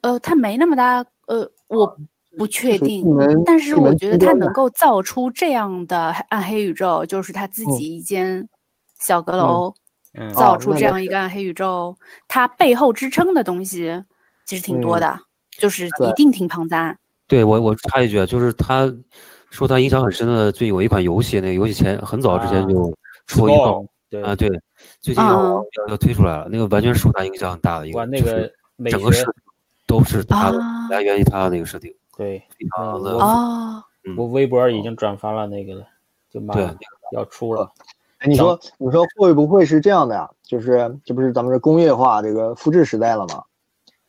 呃，他没那么大，呃，我不确定，但是我觉得他能够造出这样的暗黑宇宙，就是他自己一间小阁楼，造出这样一个暗黑宇宙，他背后支撑的东西其实挺多的，就是一定挺庞杂。对我，我插一句啊，就是他说他影响很深的，最有一款游戏，那个游戏前很早之前就出一个啊，对，最近要要推出来了，那个完全受他影响很大的一个，那个整个设都是他的，来源于他的那个设定，对，非常的哦，我微博已经转发了那个了，就马上要出了。哎，你说你说会不会是这样的呀？就是这不是咱们这工业化这个复制时代了吗？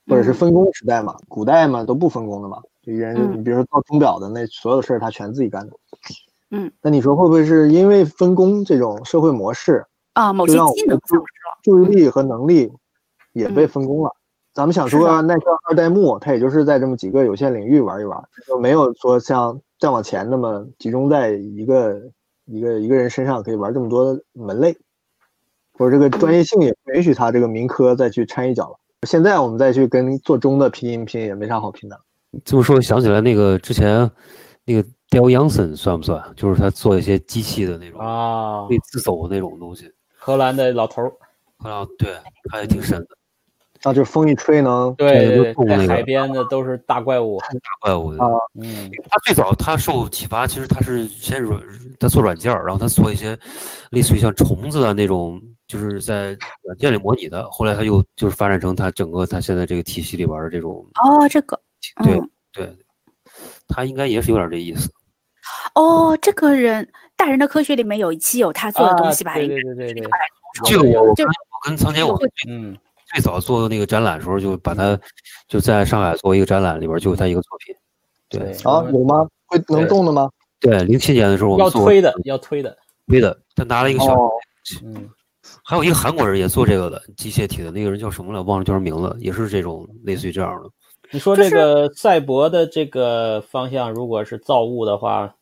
或者是分工时代嘛？古代嘛都不分工的嘛。人，你比如说做钟表的那所有事儿，他全自己干的。嗯，那你说会不会是因为分工这种社会模式啊，某些技能注注意力和能力也被分工了？咱们想说耐克二代目，他也就是在这么几个有限领域玩一玩，就没有说像再往前那么集中在一个一个一个人身上可以玩这么多门类，或者这个专业性也不允许他这个民科再去掺一脚了。现在我们再去跟做钟的拼一拼也没啥好拼的。这么说想起来，那个之前那个 Dale Youngson 算不算？就是他做一些机器的那种啊，可以自走的那种东西。荷兰的老头儿，荷兰对，他也挺深的。啊，就风一吹能对，在动那海边的都是大怪物，大怪物。啊嗯他最早他受启发，其实他是先软，他做软件儿，然后他做一些类似于像虫子的那种，就是在软件里模拟的。后来他又就是发展成他整个他现在这个体系里边的这种，哦，这个，对嗯，对，他应该也是有点这意思。哦，这个人，大人的科学里面有一期有他做的东西吧？啊对对对对对，这个我我就跟我跟苍天我嗯最早做那个展览的时候，就把它就在上海做一个展览，里边就有他一个作品。对对啊，有吗？会能动的吗？对，零七年的时候我们做要推的要推的，推的，他拿了一个小，哦，嗯还有一个韩国人也做这个的机械体的，那个人叫什么了？忘了叫什么名字，也是这种类似于这样的。你说这个赛博的这个方向，如果是造物的话，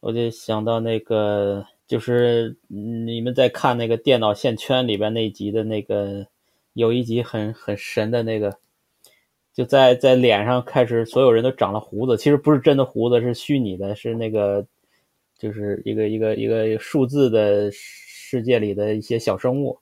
我就想到那个，就是嗯你们在看那个电脑线圈里边那一集的那个，有一集很很神的那个，就在在脸上开始所有人都长了胡子，其实不是真的胡子，是虚拟的，是那个就是一个一个一个数字的世界里的一些小生物。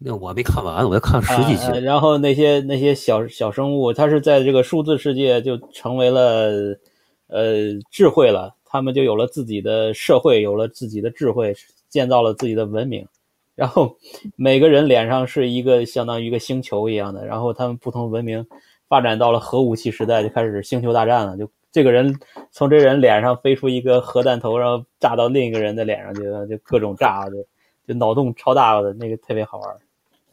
那我没看完，我才看十几集。然后那些那些小小生物，它是在这个数字世界就成为了呃智慧了，他们就有了自己的社会，有了自己的智慧，建造了自己的文明。然后每个人脸上是一个相当于一个星球一样的，然后他们不同文明发展到了核武器时代，就开始星球大战了。就这个人从这人脸上飞出一个核弹头，然后炸到另一个人的脸上去，就各种炸，就就脑洞超大的那个特别好玩。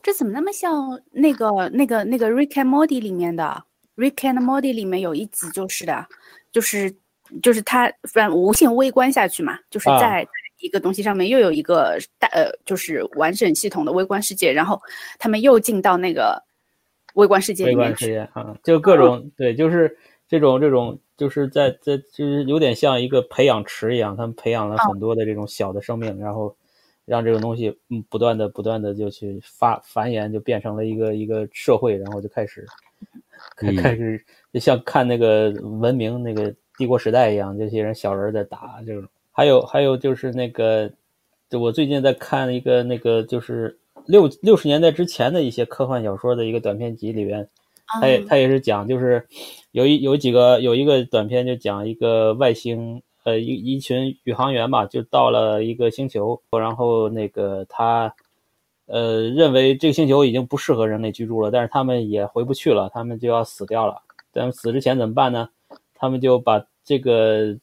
这怎么那么像那个那个那个《Rick and Morty》里面的《Rick and Morty》里面有一集就是的，就是就是他反正无限微观下去嘛，就是啊在一个东西上面又有一个大呃就是完整系统的微观世界，然后他们又进到那个微观世界里面去。观世界啊，就各种对，就是这种这种，就是在在就是有点像一个培养池一样，他们培养了很多的这种小的生命，然后让这种东西嗯不断的不断的就去发繁衍，就变成了一个一个社会，然后就开始开嗯开始就像看那个文明那个帝国时代一样，这些人小人在打这种，还有还有就是那个，就我最近在看一个那个就是六六十年代之前的一些科幻小说的一个短篇集里边。他也嗯他也是讲，就是有一有几个有一个短片就讲一个外星，呃一一群宇航员吧，就到了一个星球，然后那个他，呃认为这个星球已经不适合人类居住了，但是他们也回不去了，他们就要死掉了。但死之前怎么办呢？他们就把这个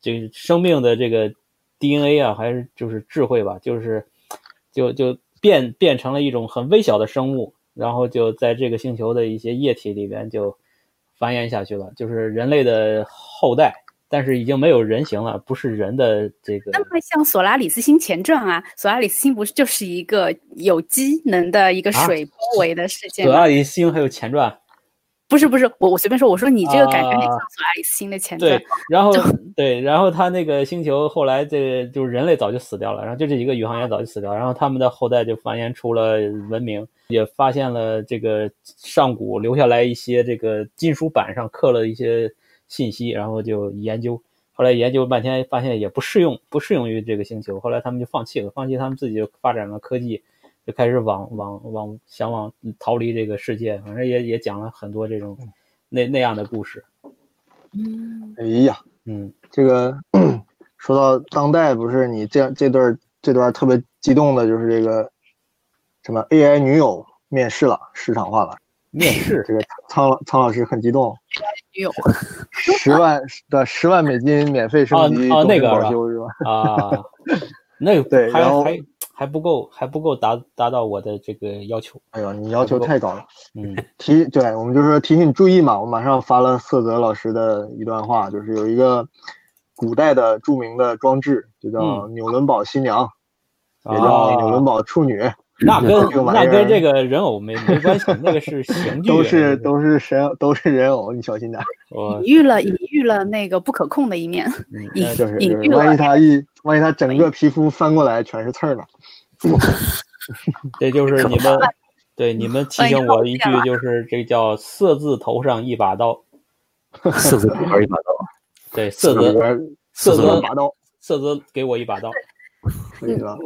这个生命的这个 DNA 啊，还是就是智慧吧，就是就就变变成了一种很微小的生物，然后就在这个星球的一些液体里边就繁衍下去了，就是人类的后代，但是已经没有人形了，不是人的这个那么像索拉里斯星前传啊，索拉里斯星不是就是一个有机能的一个啊水包围的世界吗？索拉里斯星还有前传，不是不是，我我随便说，我说你这个感觉很像啊索拉里斯星的前传对。，然后对，然后他那个星球后来这个就是人类早就死掉了，然后就这几个宇航员早就死掉，然后他们的后代就繁衍出了文明，也发现了这个上古留下来一些这个金属板上刻了一些信息，然后就研究，后来研究半天发现也不适用，不适用于这个星球，后来他们就放弃了，放弃他们自己就发展了科技。就开始往往往想往逃离这个世界，反正也也讲了很多这种那那样的故事，嗯，哎呀，嗯。这个 说到当代，不是你这样这段这段特别激动的，就是这个什么 AI 女友面试了，市场化了。面试这个苍老苍老师很激动，女友十万的十万美金免费升级，终身哦哦那个是吧保修是吧？啊，那个还对然后还还不够，还不够达达到我的这个要求。哎呦，你要求太高了。嗯提对我们就是说提醒你注意嘛，我马上发了色泽老师的一段话，就是有一个古代的著名的装置，就叫嗯纽伦堡新娘，也叫啊纽伦堡处女，那跟那跟这个人偶没没关系，那个是刑具啊，都是都是神都是人偶，你小心点隐喻了隐喻了那个不可控的一面，那就是，隐喻了万一他一万一他整个皮肤翻过来全是刺儿呢？这就是你们对你们提醒我一句就是这叫 色字头上一把刀，色字头上一把刀，对色泽里边四色泽把刀，色字给我一把刀，可以了。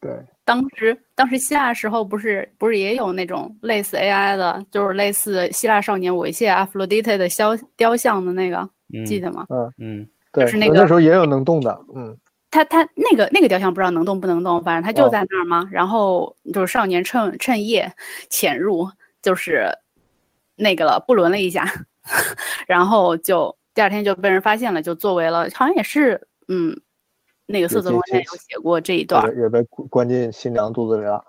对，当时当时希腊时候不是不是也有那种类似 AI 的，就是类似希腊少年猥亵阿弗洛狄忒的肖雕像的那个，记得吗？嗯嗯，对，就是那个那时候也有能动的，嗯，他他那个那个雕像不知道能动不能动，反正他就哦在那儿嘛。然后就是少年趁趁夜潜入，就是那个了，不伦了一下，然后就第二天就被人发现了，就作为了好像也是嗯，那个色泽龙也有写过这一段，也也被关关进新娘肚子里了。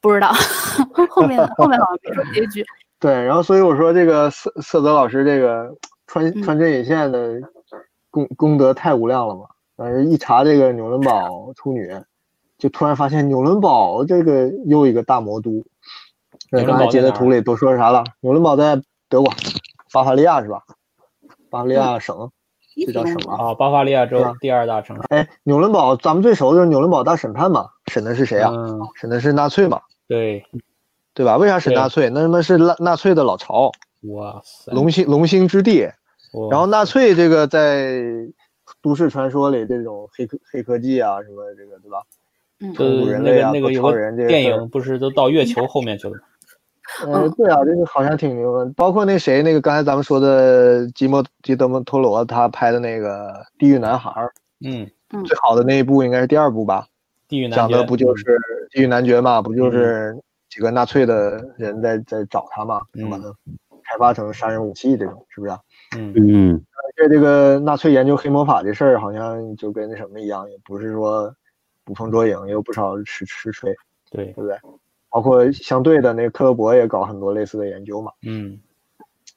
不知道 后面后面好像没说结局。对，然后所以我说这个色色泽老师这个穿嗯穿针引线的功功德太无量了嘛。但是一查这个纽伦堡处女，就突然发现纽伦堡这个又一个大魔都。对，纽伦刚才截的堡在图里都说啥了？纽伦堡在德国，巴伐利亚是吧？巴伐利亚省，这叫什么。啊，巴伐利亚州第二大城市。哎，纽伦堡咱们最熟的就是纽伦堡大审判嘛，审的是谁啊？嗯，审的是纳粹嘛，对，对吧？为啥审纳粹？那他妈是纳纳粹的老巢，哇塞，龙兴龙兴之地。然后纳粹这个在都市传说里这种黑科黑科技啊什么这个对吧？嗯人类啊那个那个有个超人这个电影不是都到月球后面去了吗？呃，对啊，这个好像挺牛的。包括那谁，那个刚才咱们说的吉莫吉德莫托罗他拍的那个《地狱男孩》，嗯，最好的那一部应该是第二部吧？地狱男讲的不就是地狱男爵嘛？不就是几个纳粹的人在在找他嘛，嗯就把他开发成杀人武器这种，是不是啊？嗯嗯而且这个纳粹研究黑魔法这事儿，好像就跟那什么一样，也不是说捕风捉影，也有不少实实锤，对对，不对？包括相对的那个克勒伯也搞很多类似的研究嘛。嗯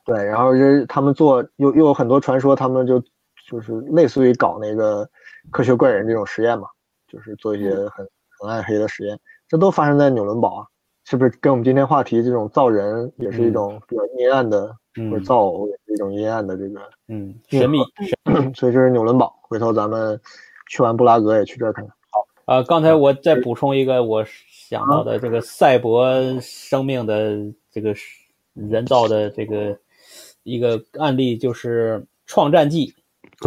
对，然后就是他们做又又有很多传说，他们就就是类似于搞那个科学怪人这种实验嘛，就是做一些很很暗黑的实验，这都发生在纽伦堡啊，是不是跟我们今天话题这种造人也是一种比较阴暗的，或者嗯造偶也是一种阴暗的这个，嗯，神秘 所以这是纽伦堡。回头咱们去完布拉格也去这儿看看。啊，刚才我再补充一个我想到的这个赛博生命的这个人造的这个一个案例，就是《创战记》。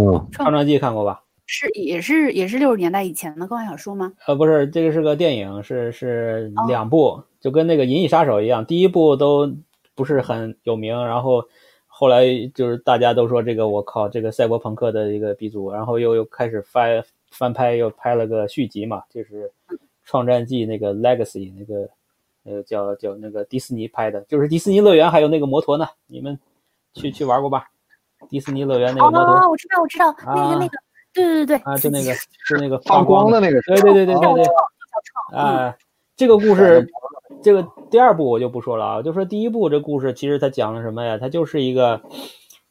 哦，《创战记》看过吧？是也是也是六十年代以前的科幻小说吗？呃，不是，这个是个电影，是是两部，就跟那个《银翼杀手》一样，第一部都不是很有名，然后后来就是大家都说这个我靠，这个赛博朋克的一个鼻祖，然后又又开始翻翻拍，又拍了个续集嘛，就是《创战记》那个 Legacy 那个呃叫叫那个迪士尼拍的，就是迪士尼乐园还有那个摩托呢，你们去去玩过吧？迪士尼乐园那个摩托哦，我知道我知道，那啊个那个，对对对对，啊，就那个就那个发光的的那个是对，对对对对对，嗯啊，这个故事，这个第二部我就不说了啊，就说第一部这故事其实它讲了什么呀？它就是一个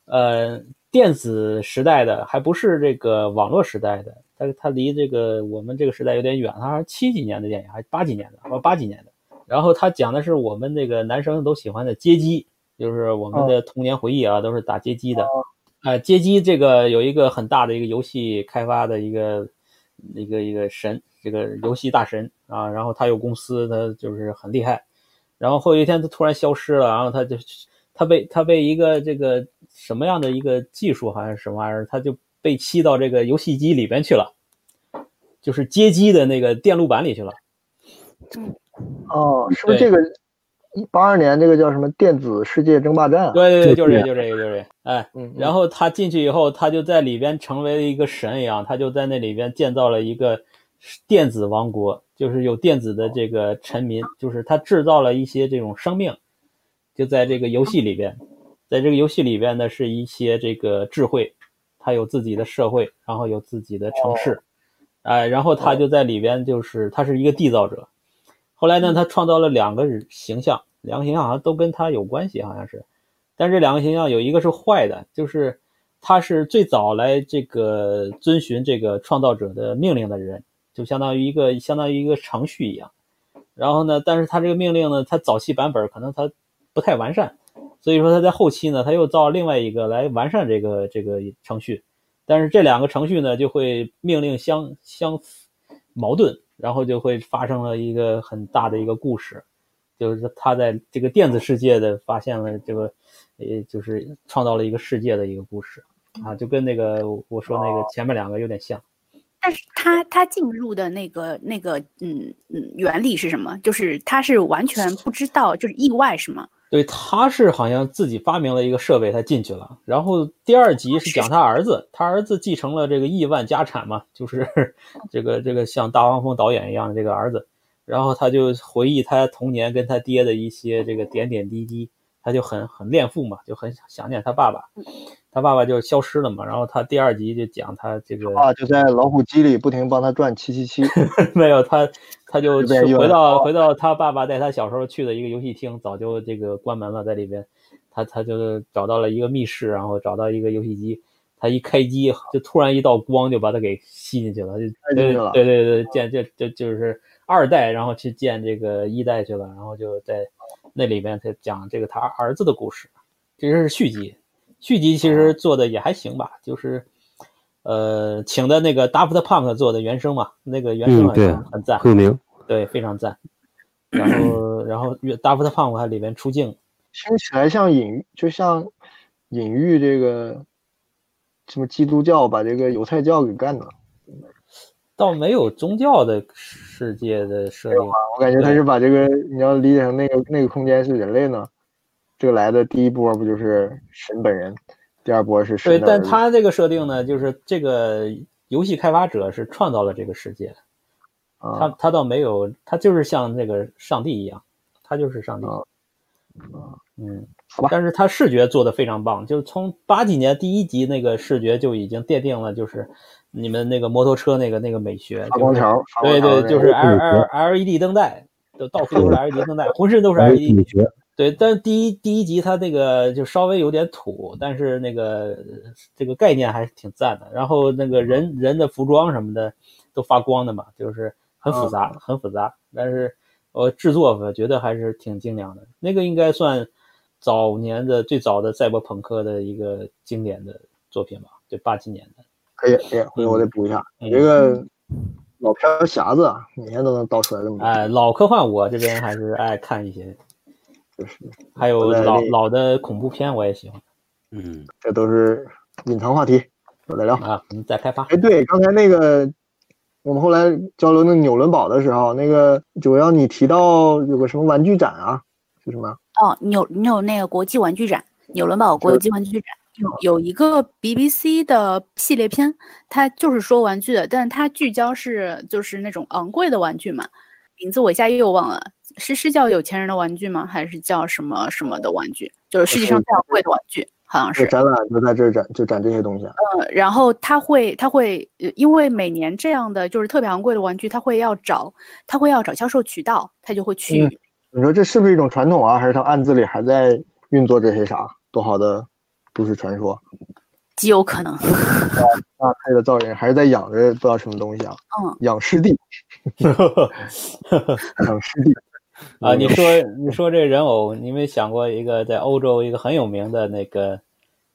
呃电子时代的，还不是这个网络时代的，它它离这个我们这个时代有点远，它是七几年的电影，还是八几年的？哦，八几年的。然后它讲的是我们这个男生都喜欢的街机，就是我们的童年回忆啊，都是打街机的。啊，街机这个有一个很大的一个游戏开发的一个一个一个神，这个游戏大神啊，然后他有公司，他就是很厉害，然后后有一天他突然消失了，然后他就他被他被一个这个什么样的一个技术还是什么玩意儿，他就被吸到这个游戏机里边去了，就是街机的那个电路板里去了。哦，是不是这个一八二年这个叫什么电子世界争霸战啊？对对对，就是这个，就是这个，就是这个，哎，嗯，然后他进去以后，他就在里边成为了一个神一样，他就在那里边建造了一个电子王国，就是有电子的这个臣民，就是他制造了一些这种生命，就在这个游戏里边，在这个游戏里边呢是一些这个智慧，他有自己的社会，然后有自己的城市，哎，然后他就在里边就是他是一个缔造者，后来呢他创造了两个人形象，两个形象好像都跟他有关系，好像是。但这两个形象有一个是坏的，就是他是最早来这个遵循这个创造者的命令的人，就相当于一个相当于一个程序一样。然后呢，但是他这个命令呢，他早期版本可能他不太完善，所以说他在后期呢，他又造另外一个来完善这个这个程序。但是这两个程序呢，就会命令相相矛盾，然后就会发生了一个很大的一个故事。就是他在这个电子世界的发现了这个，呃，就是创造了一个世界的一个故事啊，就跟那个我说那个前面两个有点像，但是他他进入的那个那个嗯嗯原理是什么？就是他是完全不知道，就是意外是吗？对，他是好像自己发明了一个设备，他进去了。然后第二集是讲他儿子，他儿子继承了这个亿万家产嘛，就是 这个这个像大黄蜂导演一样的这个儿子。然后他就回忆他童年跟他爹的一些这个点点滴滴，他就很很恋父嘛，就很想念他爸爸。他爸爸就消失了嘛，然后他第二集就讲他这个啊，就在老虎机里不停帮他转七七七，没有他，他就回到回到他爸爸带他小时候去的一个游戏厅，早就这个关门了，在里边，他他就找到了一个密室，然后找到一个游戏机，他一开机就突然一道光就把他给吸进去了，就对对对对，见就就就是二代，然后去见这个一代去了，然后就在那里边他讲这个他儿子的故事，这是续集。续集其实做的也还行吧，就是，呃，请的那个 Daft Punk 做的原声嘛，那个原声很很赞，很名，对，非常赞。然后，然后 Daft Punk 还里面出镜，听起来像隐，就像隐喻这个什么基督教把这个犹太教给干了，倒没有宗教的世界的设定，我感觉他是把这个你要理解成那个那个空间是人类呢。这个来的第一波不就是神本人，第二波是神。对，但他这个设定呢，就是这个游戏开发者是创造了这个世界，他他倒没有，他就是像那个上帝一样，他就是上帝。嗯，好吧。但是他视觉做的非常棒，就是从八几年第一集那个视觉就已经奠定了，就是你们那个摩托车那个那个美学，发光条，对对，就是 L L L E D 灯带，就到处都是 L E D 灯带，浑身都是 L E D 美学。对，但第一第一集它那个就稍微有点土，但是那个这个概念还是挺赞的。然后那个人人的服装什么的都发光的嘛，就是很复杂，很复杂。但是呃，制作我觉得还是挺精良的。那个应该算早年的最早的赛博朋克的一个经典的作品吧？对，八几年的。可以，可以，回头我得补一下。你这个老片匣子啊，每天都能倒出来这么多。哎，老科幻我这边还是爱看一些。就是还有老老的恐怖片，我也喜欢。嗯，这都是隐藏话题，我再聊啊。我们再开发。哎，对，刚才那个我们后来交流那纽伦堡的时候，那个主要你提到有个什么玩具展啊？是什么？哦，纽纽那个国际玩具展，纽伦堡国际玩具展有有一个 BBC 的系列片，它就是说玩具的，但是它聚焦是就是那种昂贵的玩具嘛，名字我一下又忘了。是是叫有钱人的玩具吗？还是叫什么什么的玩具？就是世界上最昂贵的玩具，好像是。展览就在这儿展，就展这些东西。嗯，然后他会，他会，因为每年这样的就是特别昂贵的玩具，他会要找，他会要找销售渠道，他就会去。你说这是不是一种传统啊？还是他暗子里还在运作这些啥多好的都市传说？极有可能。啊，他的造人还是在养着不知道什么东西啊？嗯，养尸地。养尸地。啊，你说你说这人偶，你没想过一个在欧洲一个很有名的那个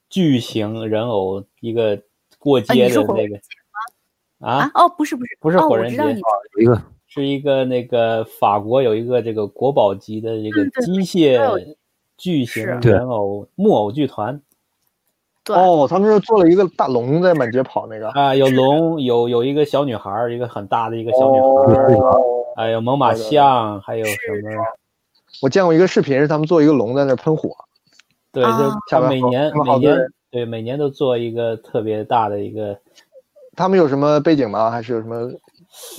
巨型人偶，一个过街的那个啊？哦，不是不是不是火人节，一个是一个那个法国有一个这个国宝级的这个机械巨型人偶木偶剧团。哦，他们是做了一个大龙在满街跑那个啊，有龙，有有一个小女孩，一个很大的一个小女孩。还有猛犸象，还有什么？我见过一个视频，是他们做一个龙在那喷火。对，就他每年每年对每年都做一个特别大的一个。他们有什么背景吗？还是有什么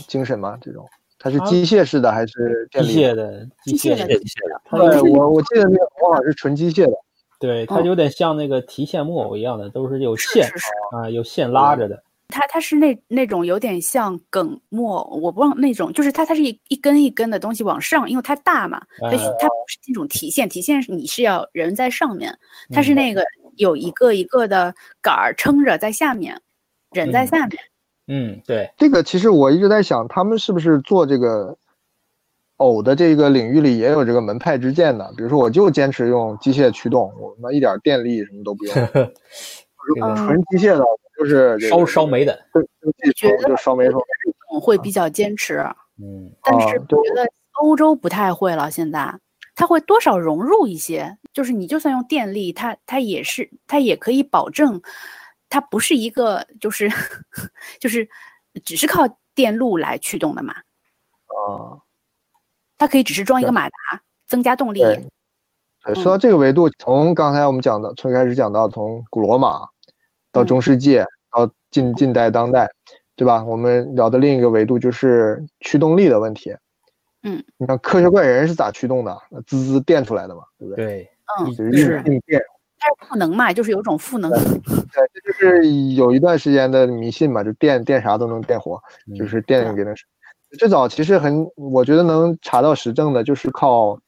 精神吗？这种它是机械式的还是机械的？机械的，机械的。对，我我记得那个往往是纯机械的。对，它有点像那个提线木偶一样的，都是有线啊，有线拉着的。它它是那那种有点像梗末，我不忘那种，就是它它是一一根一根的东西往上，因为它大嘛，它它不是那种提线，提线是你是要人在上面，它是那个有一个一个的杆儿撑着在下面，人在下面。嗯，对，这个其实我一直在想，他们是不是做这个偶的这个领域里也有这个门派之见呢？比如说，我就坚持用机械驱动，我他妈一点电力什么都不用，纯机械的。就是烧烧煤的，我觉得就烧煤说会比较坚持，嗯，但是我觉得欧洲不太会了。现在它会多少融入一些，就是你就算用电力，它它也是它也可以保证，它不是一个就是 就是只是靠电路来驱动的嘛。啊，它可以只是装一个马达，增加动力。对，说到这个维度，从刚才我们讲的，从开始讲到从古罗马到中世纪到近近代当代，对吧？我们聊的另一个维度就是驱动力的问题。嗯，你看科学怪人是咋驱动的？滋滋电出来的嘛，对不对？对，嗯，就是用电。它是赋能嘛，就是有种赋能。对，这就是有一段时间的迷信嘛，就电电啥都能电活，就是电给能。最早其实很，我觉得能查到实证的，就是靠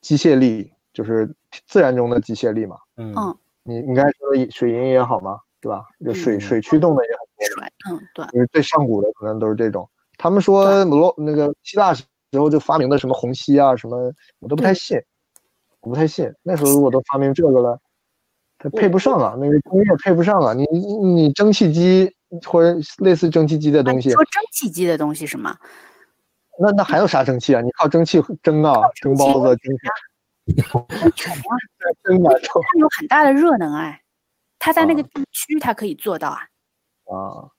机械力，就是自然中的机械力嘛。嗯，你你刚才说的水银也好嘛，对吧？就水水驱动的也很多。水，嗯，对。就是最上古的可能都是这种。他们说罗那个希腊时候就发明的什么虹吸啊什么，我都不太信，我不太信。那时候如果都发明这个了，它配不上啊，那个工业配不上啊。你你蒸汽机。或者类似蒸汽机的东西，说蒸汽机的东西是吗？那那还有啥蒸汽啊？你靠蒸汽蒸啊，蒸包子、蒸蒸什么？蒸啊，它有很大的热能哎，它在那个地区他可以做到啊。啊，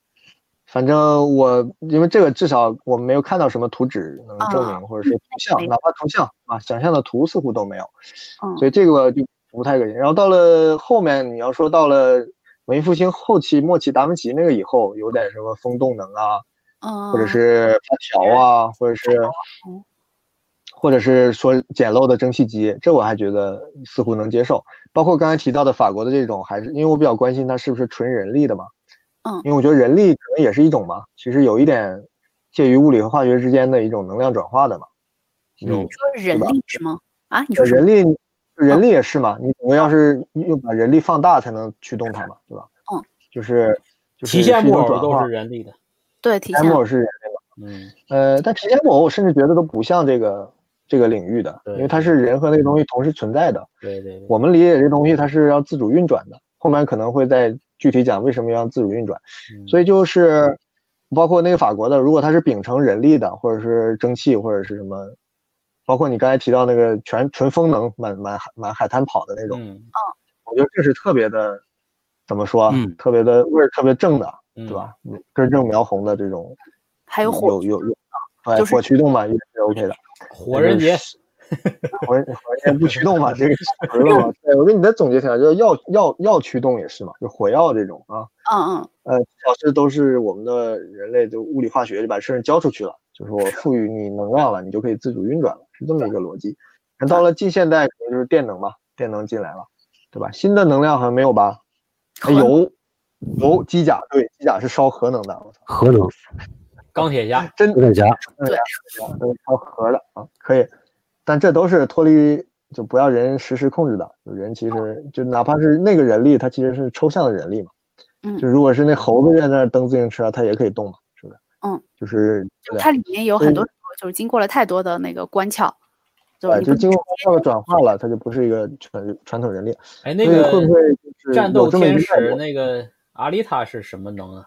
反正我因为这个至少我们没有看到什么图纸能证明，或者是图像，哪怕图像啊，想象的图似乎都没有，所以这个就不太可信。然后到了后面，你要说到了。文艺复兴后期末期，达芬奇那个以后有点什么风动能啊，或者是发条啊，或者是，或者是说简陋的蒸汽机，这我还觉得似乎能接受。包括刚才提到的法国的这种，还是因为我比较关心它是不是纯人力的嘛，嗯，因为我觉得人力可能也是一种嘛，其实有一点介于物理和化学之间的一种能量转化的嘛。你说人力是吗？啊，你说人力。人力也是嘛，你总归要是用把人力放大才能驱动它嘛，对吧？嗯，就是提线木偶都是人力的，对，提线木偶是人力的。嗯，呃，但提线木偶我甚至觉得都不像这个这个领域的，因为它是人和那个东西同时存在的。对对。我们理解这东西它是要自主运转的，后面可能会再具体讲为什么要自主运转。所以就是包括那个法国的，如果它是秉承人力的，或者是蒸汽或者是什么。包括你刚才提到那个全纯风能满满满海滩跑的那种，嗯，我觉得这是特别的，怎么说？嗯，特别的味儿特别正的，对吧？根正苗红的这种，还有火，有有有，对，火驱动嘛也是 OK 的。火人节，火人火人节不驱动嘛？这个知道吗？对我给你再总结一下，就是药药药驱动也是嘛，就火药这种啊，嗯嗯，呃，老师都是我们的人类就物理化学就把事儿交出去了，就是我赋予你能量了，你就可以自主运转了。是这么一个逻辑，那到了近现代可能就是电能嘛，电能进来了，对吧？新的能量好像没有吧？有，有机甲，对，机甲是烧核能的，我操，核能，钢铁侠，真钢铁侠，对，都是烧核的啊，可以，但这都是脱离，就不要人实时控制的，人其实就哪怕是那个人力，它其实是抽象的人力嘛，嗯，就如果是那猴子在那儿蹬自行车，它也可以动嘛，是不是？嗯，就是就它里面有很多。就是经过了太多的那个关窍，对，就经过关窍的转化了，它就不是一个传传统人力。哎，那个会不会就是战斗天使那个阿丽塔是什么能啊？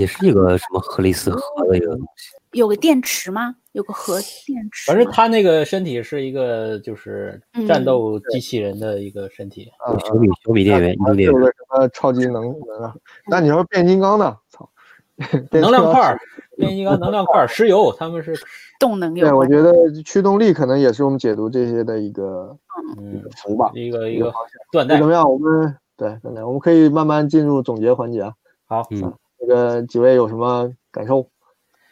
也是一个什么核离子核的一个东西？有个电池吗？有个核电池？反正他那个身体是一个就是战斗机器人的一个身体，小米小米电源，有个什么超级能能啊？那你说变形金刚呢？操！能量块，变形金刚能量块，石油，他们是动能。对，我觉得驱动力可能也是我们解读这些的一个嗯图吧，一个一个断代。怎么样？我们对断代，我们可以慢慢进入总结环节啊。好，嗯，这个几位有什么感受，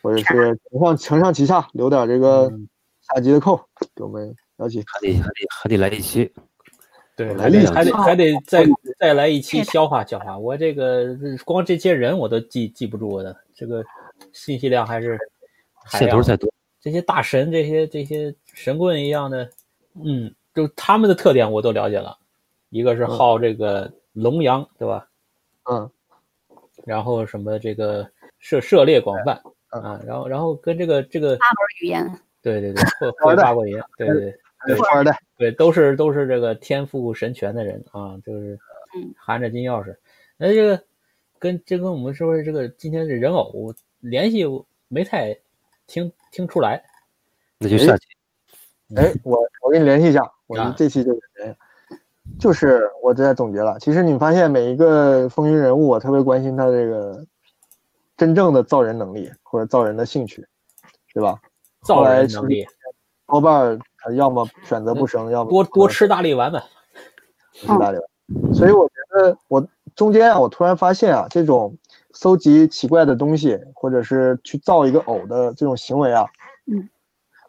或者是承上承上启下，留点这个下集的扣给我们聊起。还得还得还得来一期。对，还得还得还得再再来一期消化消化。我这个光这些人我都记记不住的，这个信息量还是线头太多。这些大神，这些这些神棍一样的，嗯，就他们的特点我都了解了。一个是好这个龙阳，对吧？嗯。然后什么这个涉涉猎广泛啊，然后然后跟这个这个八门语言，对对对，会会八国语言，对对。对，富二代，对，都是都是这个天赋神权的人啊，就是含着金钥匙。那这个跟这跟我们说这个今天的人偶联系没太听听出来，那就下期。哎，我我给你联系一下，我这期就联就是我在总结了。其实你发现每一个风云人物，我特别关心他这个真正的造人能力或者造人的兴趣，对吧？造人能力多半他要么选择不生，要么多多吃大力丸呗，吃大力丸。所以我觉得我中间啊，我突然发现啊，这种搜集奇怪的东西或者是去造一个偶的这种行为啊，嗯，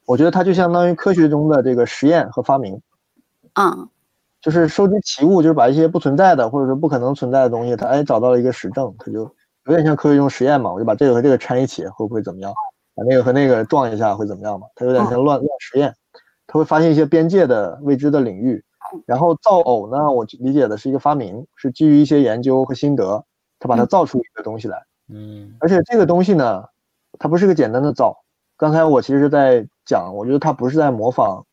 我觉得它就相当于科学中的这个实验和发明。啊。就是收集奇物，就是把一些不存在的或者说不可能存在的东西，他哎找到了一个实证，他就有点像科学中实验嘛，我就把这个和这个掺一起，会不会怎么样？把那个和那个撞一下会怎么样嘛？它有点像乱乱实验，他会发现一些边界的未知的领域。然后造偶呢，我理解的是一个发明，是基于一些研究和心得，他把它造出一个东西来。嗯，而且这个东西呢，它不是个简单的造。刚才我其实在讲，我觉得它不是在模仿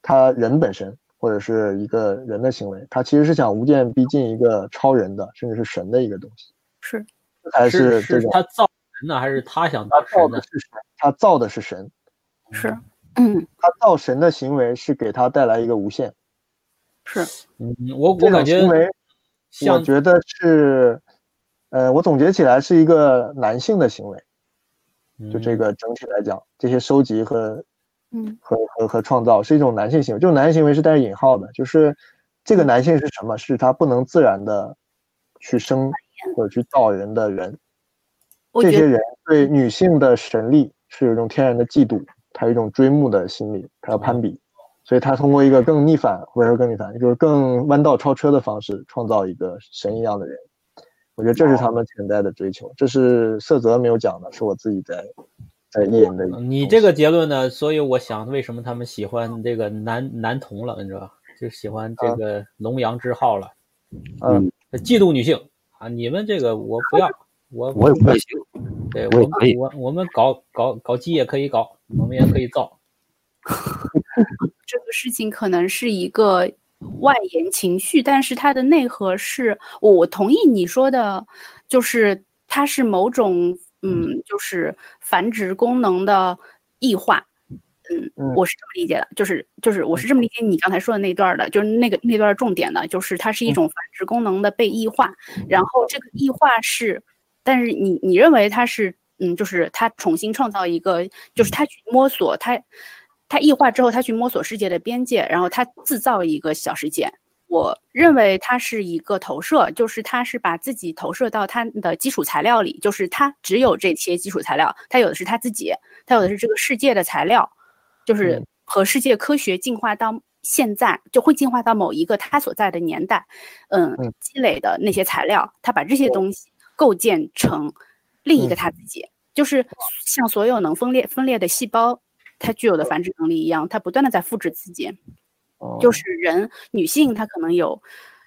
他人本身。或者是一个人的行为，他其实是想无限逼近一个超人的，甚至是神的一个东西。是，还是这种他造神呢，还是他想他造的是神？他造的是神。是，嗯，他造神的行为是给他带来一个无限。是，嗯，我我感觉，我觉得是，呃，我总结起来是一个男性的行为。就这个整体来讲，这些收集和。嗯，和和和创造是一种男性行为，这种男性行为是带着引号的，就是这个男性是什么？是他不能自然的去生或者去造人的人。这些人对女性的神力是有一种天然的嫉妒，他有一种追慕的心理，他要攀比，所以他通过一个更逆反或者说更逆反，就是更弯道超车的方式创造一个神一样的人。我觉得这是他们潜在的追求，这是色泽没有讲的，是我自己在。你这个结论呢？所以我想，为什么他们喜欢这个男男童了？你知道吧？就喜欢这个龙阳之好了。嗯，嫉妒女性啊！你们这个我不要，我我也不行。对我我我们搞搞搞基也可以搞，我们也可以造。这个事情可能是一个外延情绪，但是它的内核是我我同意你说的，就是它是某种。嗯，就是繁殖功能的异化，嗯，我是这么理解的，就是就是我是这么理。解你刚才说的那段的，就是那个那段重点的，就是它是一种繁殖功能的被异化，然。后这个异化是，但是你你认为它是，嗯，就是它重新创造一个，就是它去摸索它，它异化之后它去摸索世界的边界，然后它制造一个小世界。我认为它是一个投射，就是它是把自己投射到它的基础材料里，就是它只有这些基础材料，它有的是它自己，它有的是这个世界的材料，就是和世界科学进化到现在，就会进化到某一个它所在的年代，嗯，积累的那些材料，它把这些东西构建成另一个它自己，就是像所有能分裂分裂的细胞，它具有的繁殖能力一样，它不断的在复制自己。就是人，女性她可能有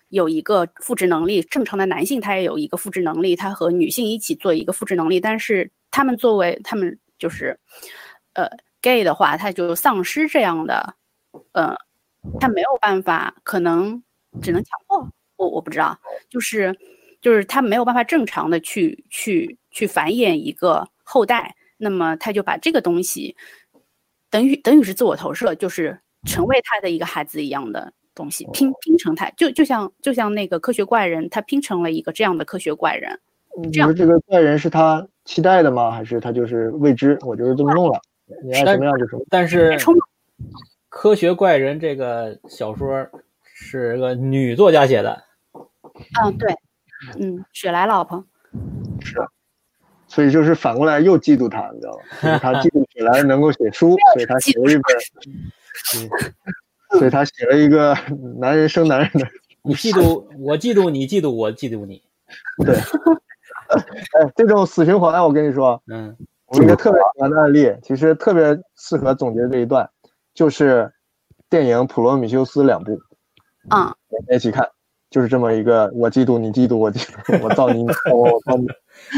有一个复制能力，正常的男性他也有一个复制能力，他和女性一起做一个复制能力，但是他们作为他们就是，呃，gay 的话，他就丧失这样的，呃，他没有办法，可能只能强迫，我我不知道，就是就是他没有办法正常的去去去繁衍一个后代，那么他就把这个东西等于等于是自我投射，就是。成为他的一个孩子一样的东西，拼拼成他，就就像就像那个科学怪人，他拼成了一个这样的科学怪人。这样，这个怪人是他期待的吗？还是他就是未知？我就是这么弄了，你爱什么样就什么。但是，科学怪人这个小说是个女作家写的。嗯，对，嗯，雪莱老婆。是，所以就是反过来又嫉妒他，你知道吗？他嫉妒雪莱能够写书，所以他写了一本。嗯，所以他写了一个 男人生男人的。你嫉妒我，嫉妒你，嫉妒我，嫉妒你。对，哎，这种死循环，我跟你说，嗯，我一个特别喜欢的案例，其实特别适合总结这一段，就是电影《普罗米修斯》两部，啊，一起看，就是这么一个我嫉妒你，嫉妒我，嫉妒我造你，我造你，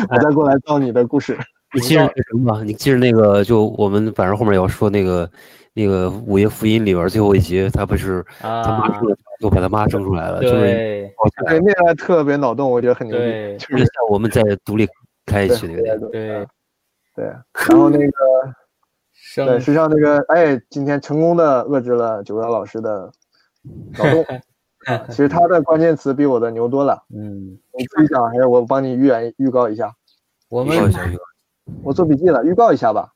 我再过来造你的故事。你记着什么吗？你记着那个，就我们反正后面要说那个。那个《午夜福音》里边最后一集，他不是他妈生，又把他妈生出来了，就是对，那个特别脑洞，我觉得很牛逼，就是像我们在独立开启那个，对对。然后那个，对，实际上那个，哎，今天成功的遏制了九幺老师的脑洞。其实他的关键词比我的牛多了。嗯，你自己讲还是我帮你预言预告一下？我们我做笔记了，预告一下吧。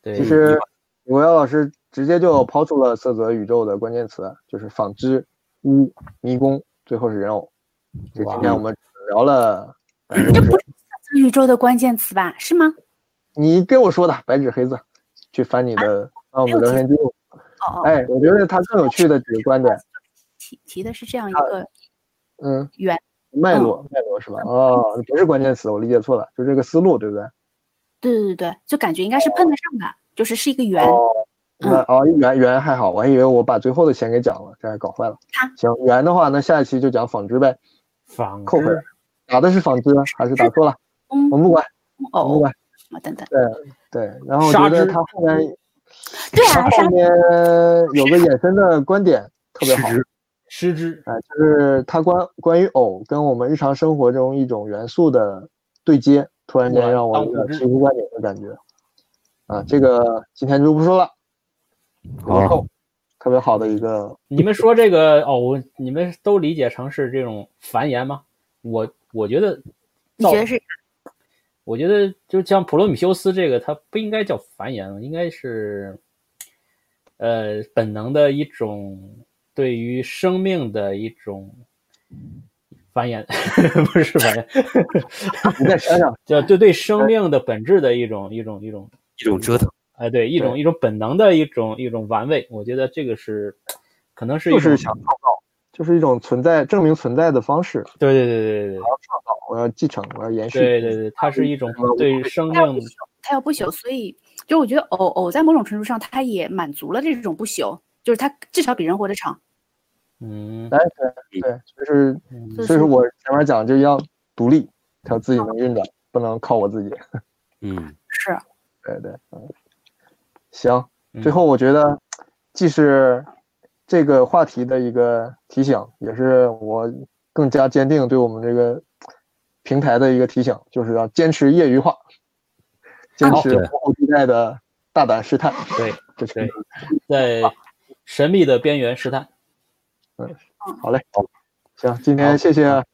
对，其实九幺老师直接就抛出了色泽宇宙的关键词，就是纺织、巫、迷宫，最后是人偶。就今天我们聊了，这不是色泽宇宙的关键词吧？是吗？你跟我说的，白纸黑字，去翻你的啊，我们聊天记录。哦哦。哎，我觉得它更有趣的几个观点。提提的是这样一个，嗯，圆脉络脉络是吧？哦，不是关键词，我理解错了，就这个思路，对不对？对对对对，就感觉应该是碰得上的，就是是一个圆。哦，那哦，圆圆还好，我还以为我把最后的钱给讲了，这还搞坏了。行，圆的话，那下一期就讲纺织呗。纺扣回来，打的是纺织还是打错了？我们不管，我们不管。等等。对对，然后我觉得他后面，对啊，后面有个衍生的观点特别好。失之，哎，就是他关关于偶跟我们日常生活中一种元素的对接，突然间让我有醍醐灌顶的感觉。啊，这个今天就不说了。好，特别好的一个。你们说这个偶，你们都理解成是这种繁衍吗？我我觉得，你觉得是？我觉得就像普罗米修斯这个，它不应该叫繁衍，应该是，呃，本能的一种。对于生命的一种繁衍，不是繁 衍，你再想想，叫对对生命的本质的一种一种一种一种折腾，哎，对，一种一种本能的一种一种玩味，我觉得这个是可能是就是想创造，就是一种存在证明存在的方式。对对对对对，我要创造，我要继承，我要延续。对对对，它是一种对生命，它要不朽，所以就我觉得偶偶在某种程度上，它也满足了这种不朽，就是它至少比人活得长。嗯，哎，对对，就是，所以说我前面讲就要独立，它自己能运转，不能靠我自己。嗯，是，对对，嗯，行，最后我觉得，既是这个话题的一个提醒，也是我更加坚定对我们这个平台的一个提醒，就是要坚持业余化，坚持模糊地带的大胆试探。对，对，在神秘的边缘试探。嗯，好嘞，好，行，今天谢谢，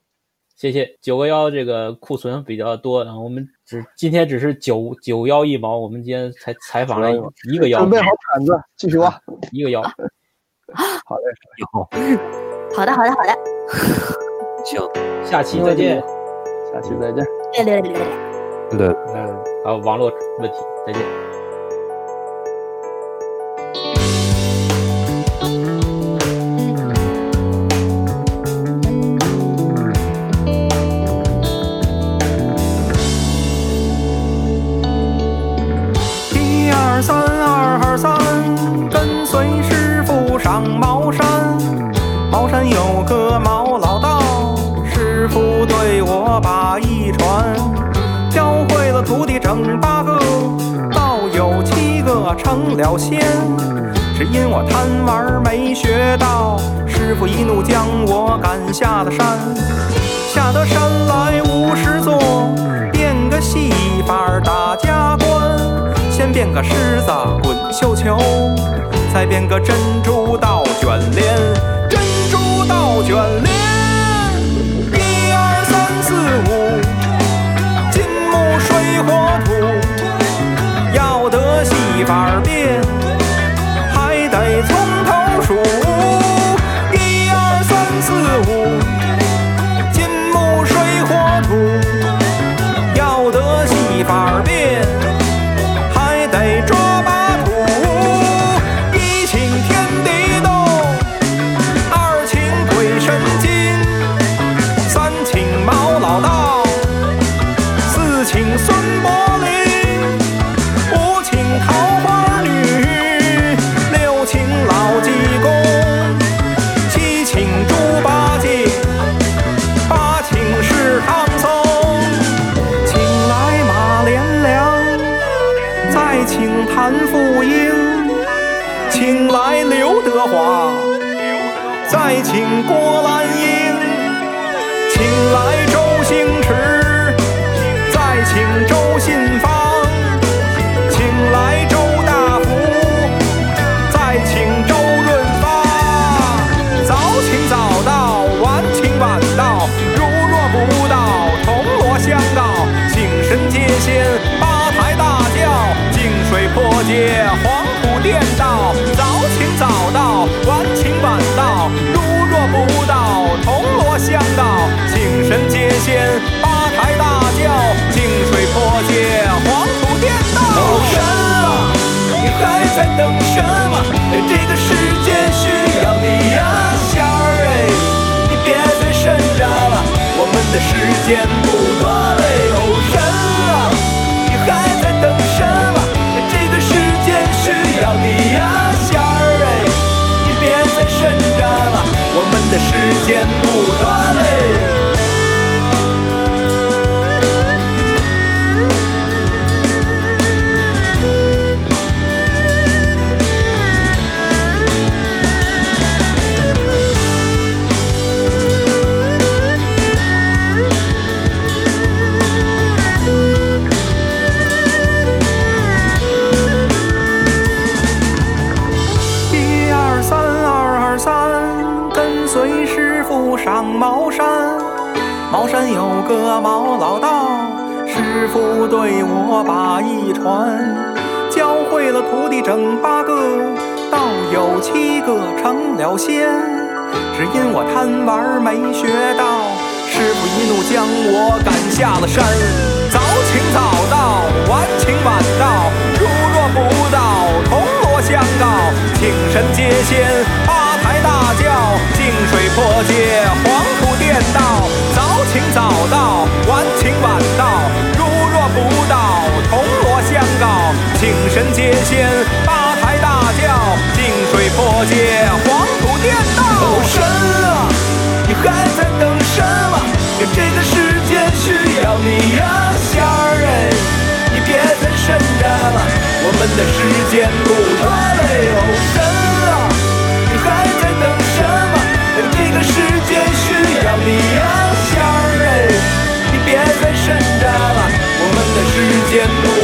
谢谢。九个幺，这个库存比较多，然后我们只今天只是九九幺一毛，我们今天才采访了一个幺，准备好铲子，继续挖，一个幺，好嘞，好，好的，好的，好的，行，下期再见，下期再见，对对对对对，对，嗯，好，网络问题，再见。鹅毛老道，师傅对我把艺传，教会了徒弟整八个，道友七个成了仙，只因我贪玩没学到，师傅一怒将我赶下了山。下得山来无事做，变个戏法打家官。先变个狮子滚绣球，再变个珍珠倒卷帘。珍珠倒卷帘，神接仙，八抬大轿，净水泼街，黄土颠倒。哦神啊，你还在等什么？这个世界需要你呀，仙儿哎，你别再挣着了，我们的时间不多嘞。哦神啊，你还在等什么？这个世界需要你呀，仙儿哎，你别再挣着了，我们的时间不多。个毛老道，师傅对我把一传，教会了徒弟整八个，倒有七个成了仙。只因我贪玩没学到，师傅一怒将我赶下了山。早请早到，晚请晚到，如若不到，铜锣相告，请神接仙，大轿，净水破戒，黄土颠倒。请早到，晚请晚到，如若不到，铜锣相告，请神接仙，八抬大轿，净水破戒，黄土颠倒。神啊，你还在等什么？这个世界需要你呀，仙儿哎，你别再神着了，我们的时间不多了。神你呀，小人，你别再挣扎了，我们的时间不。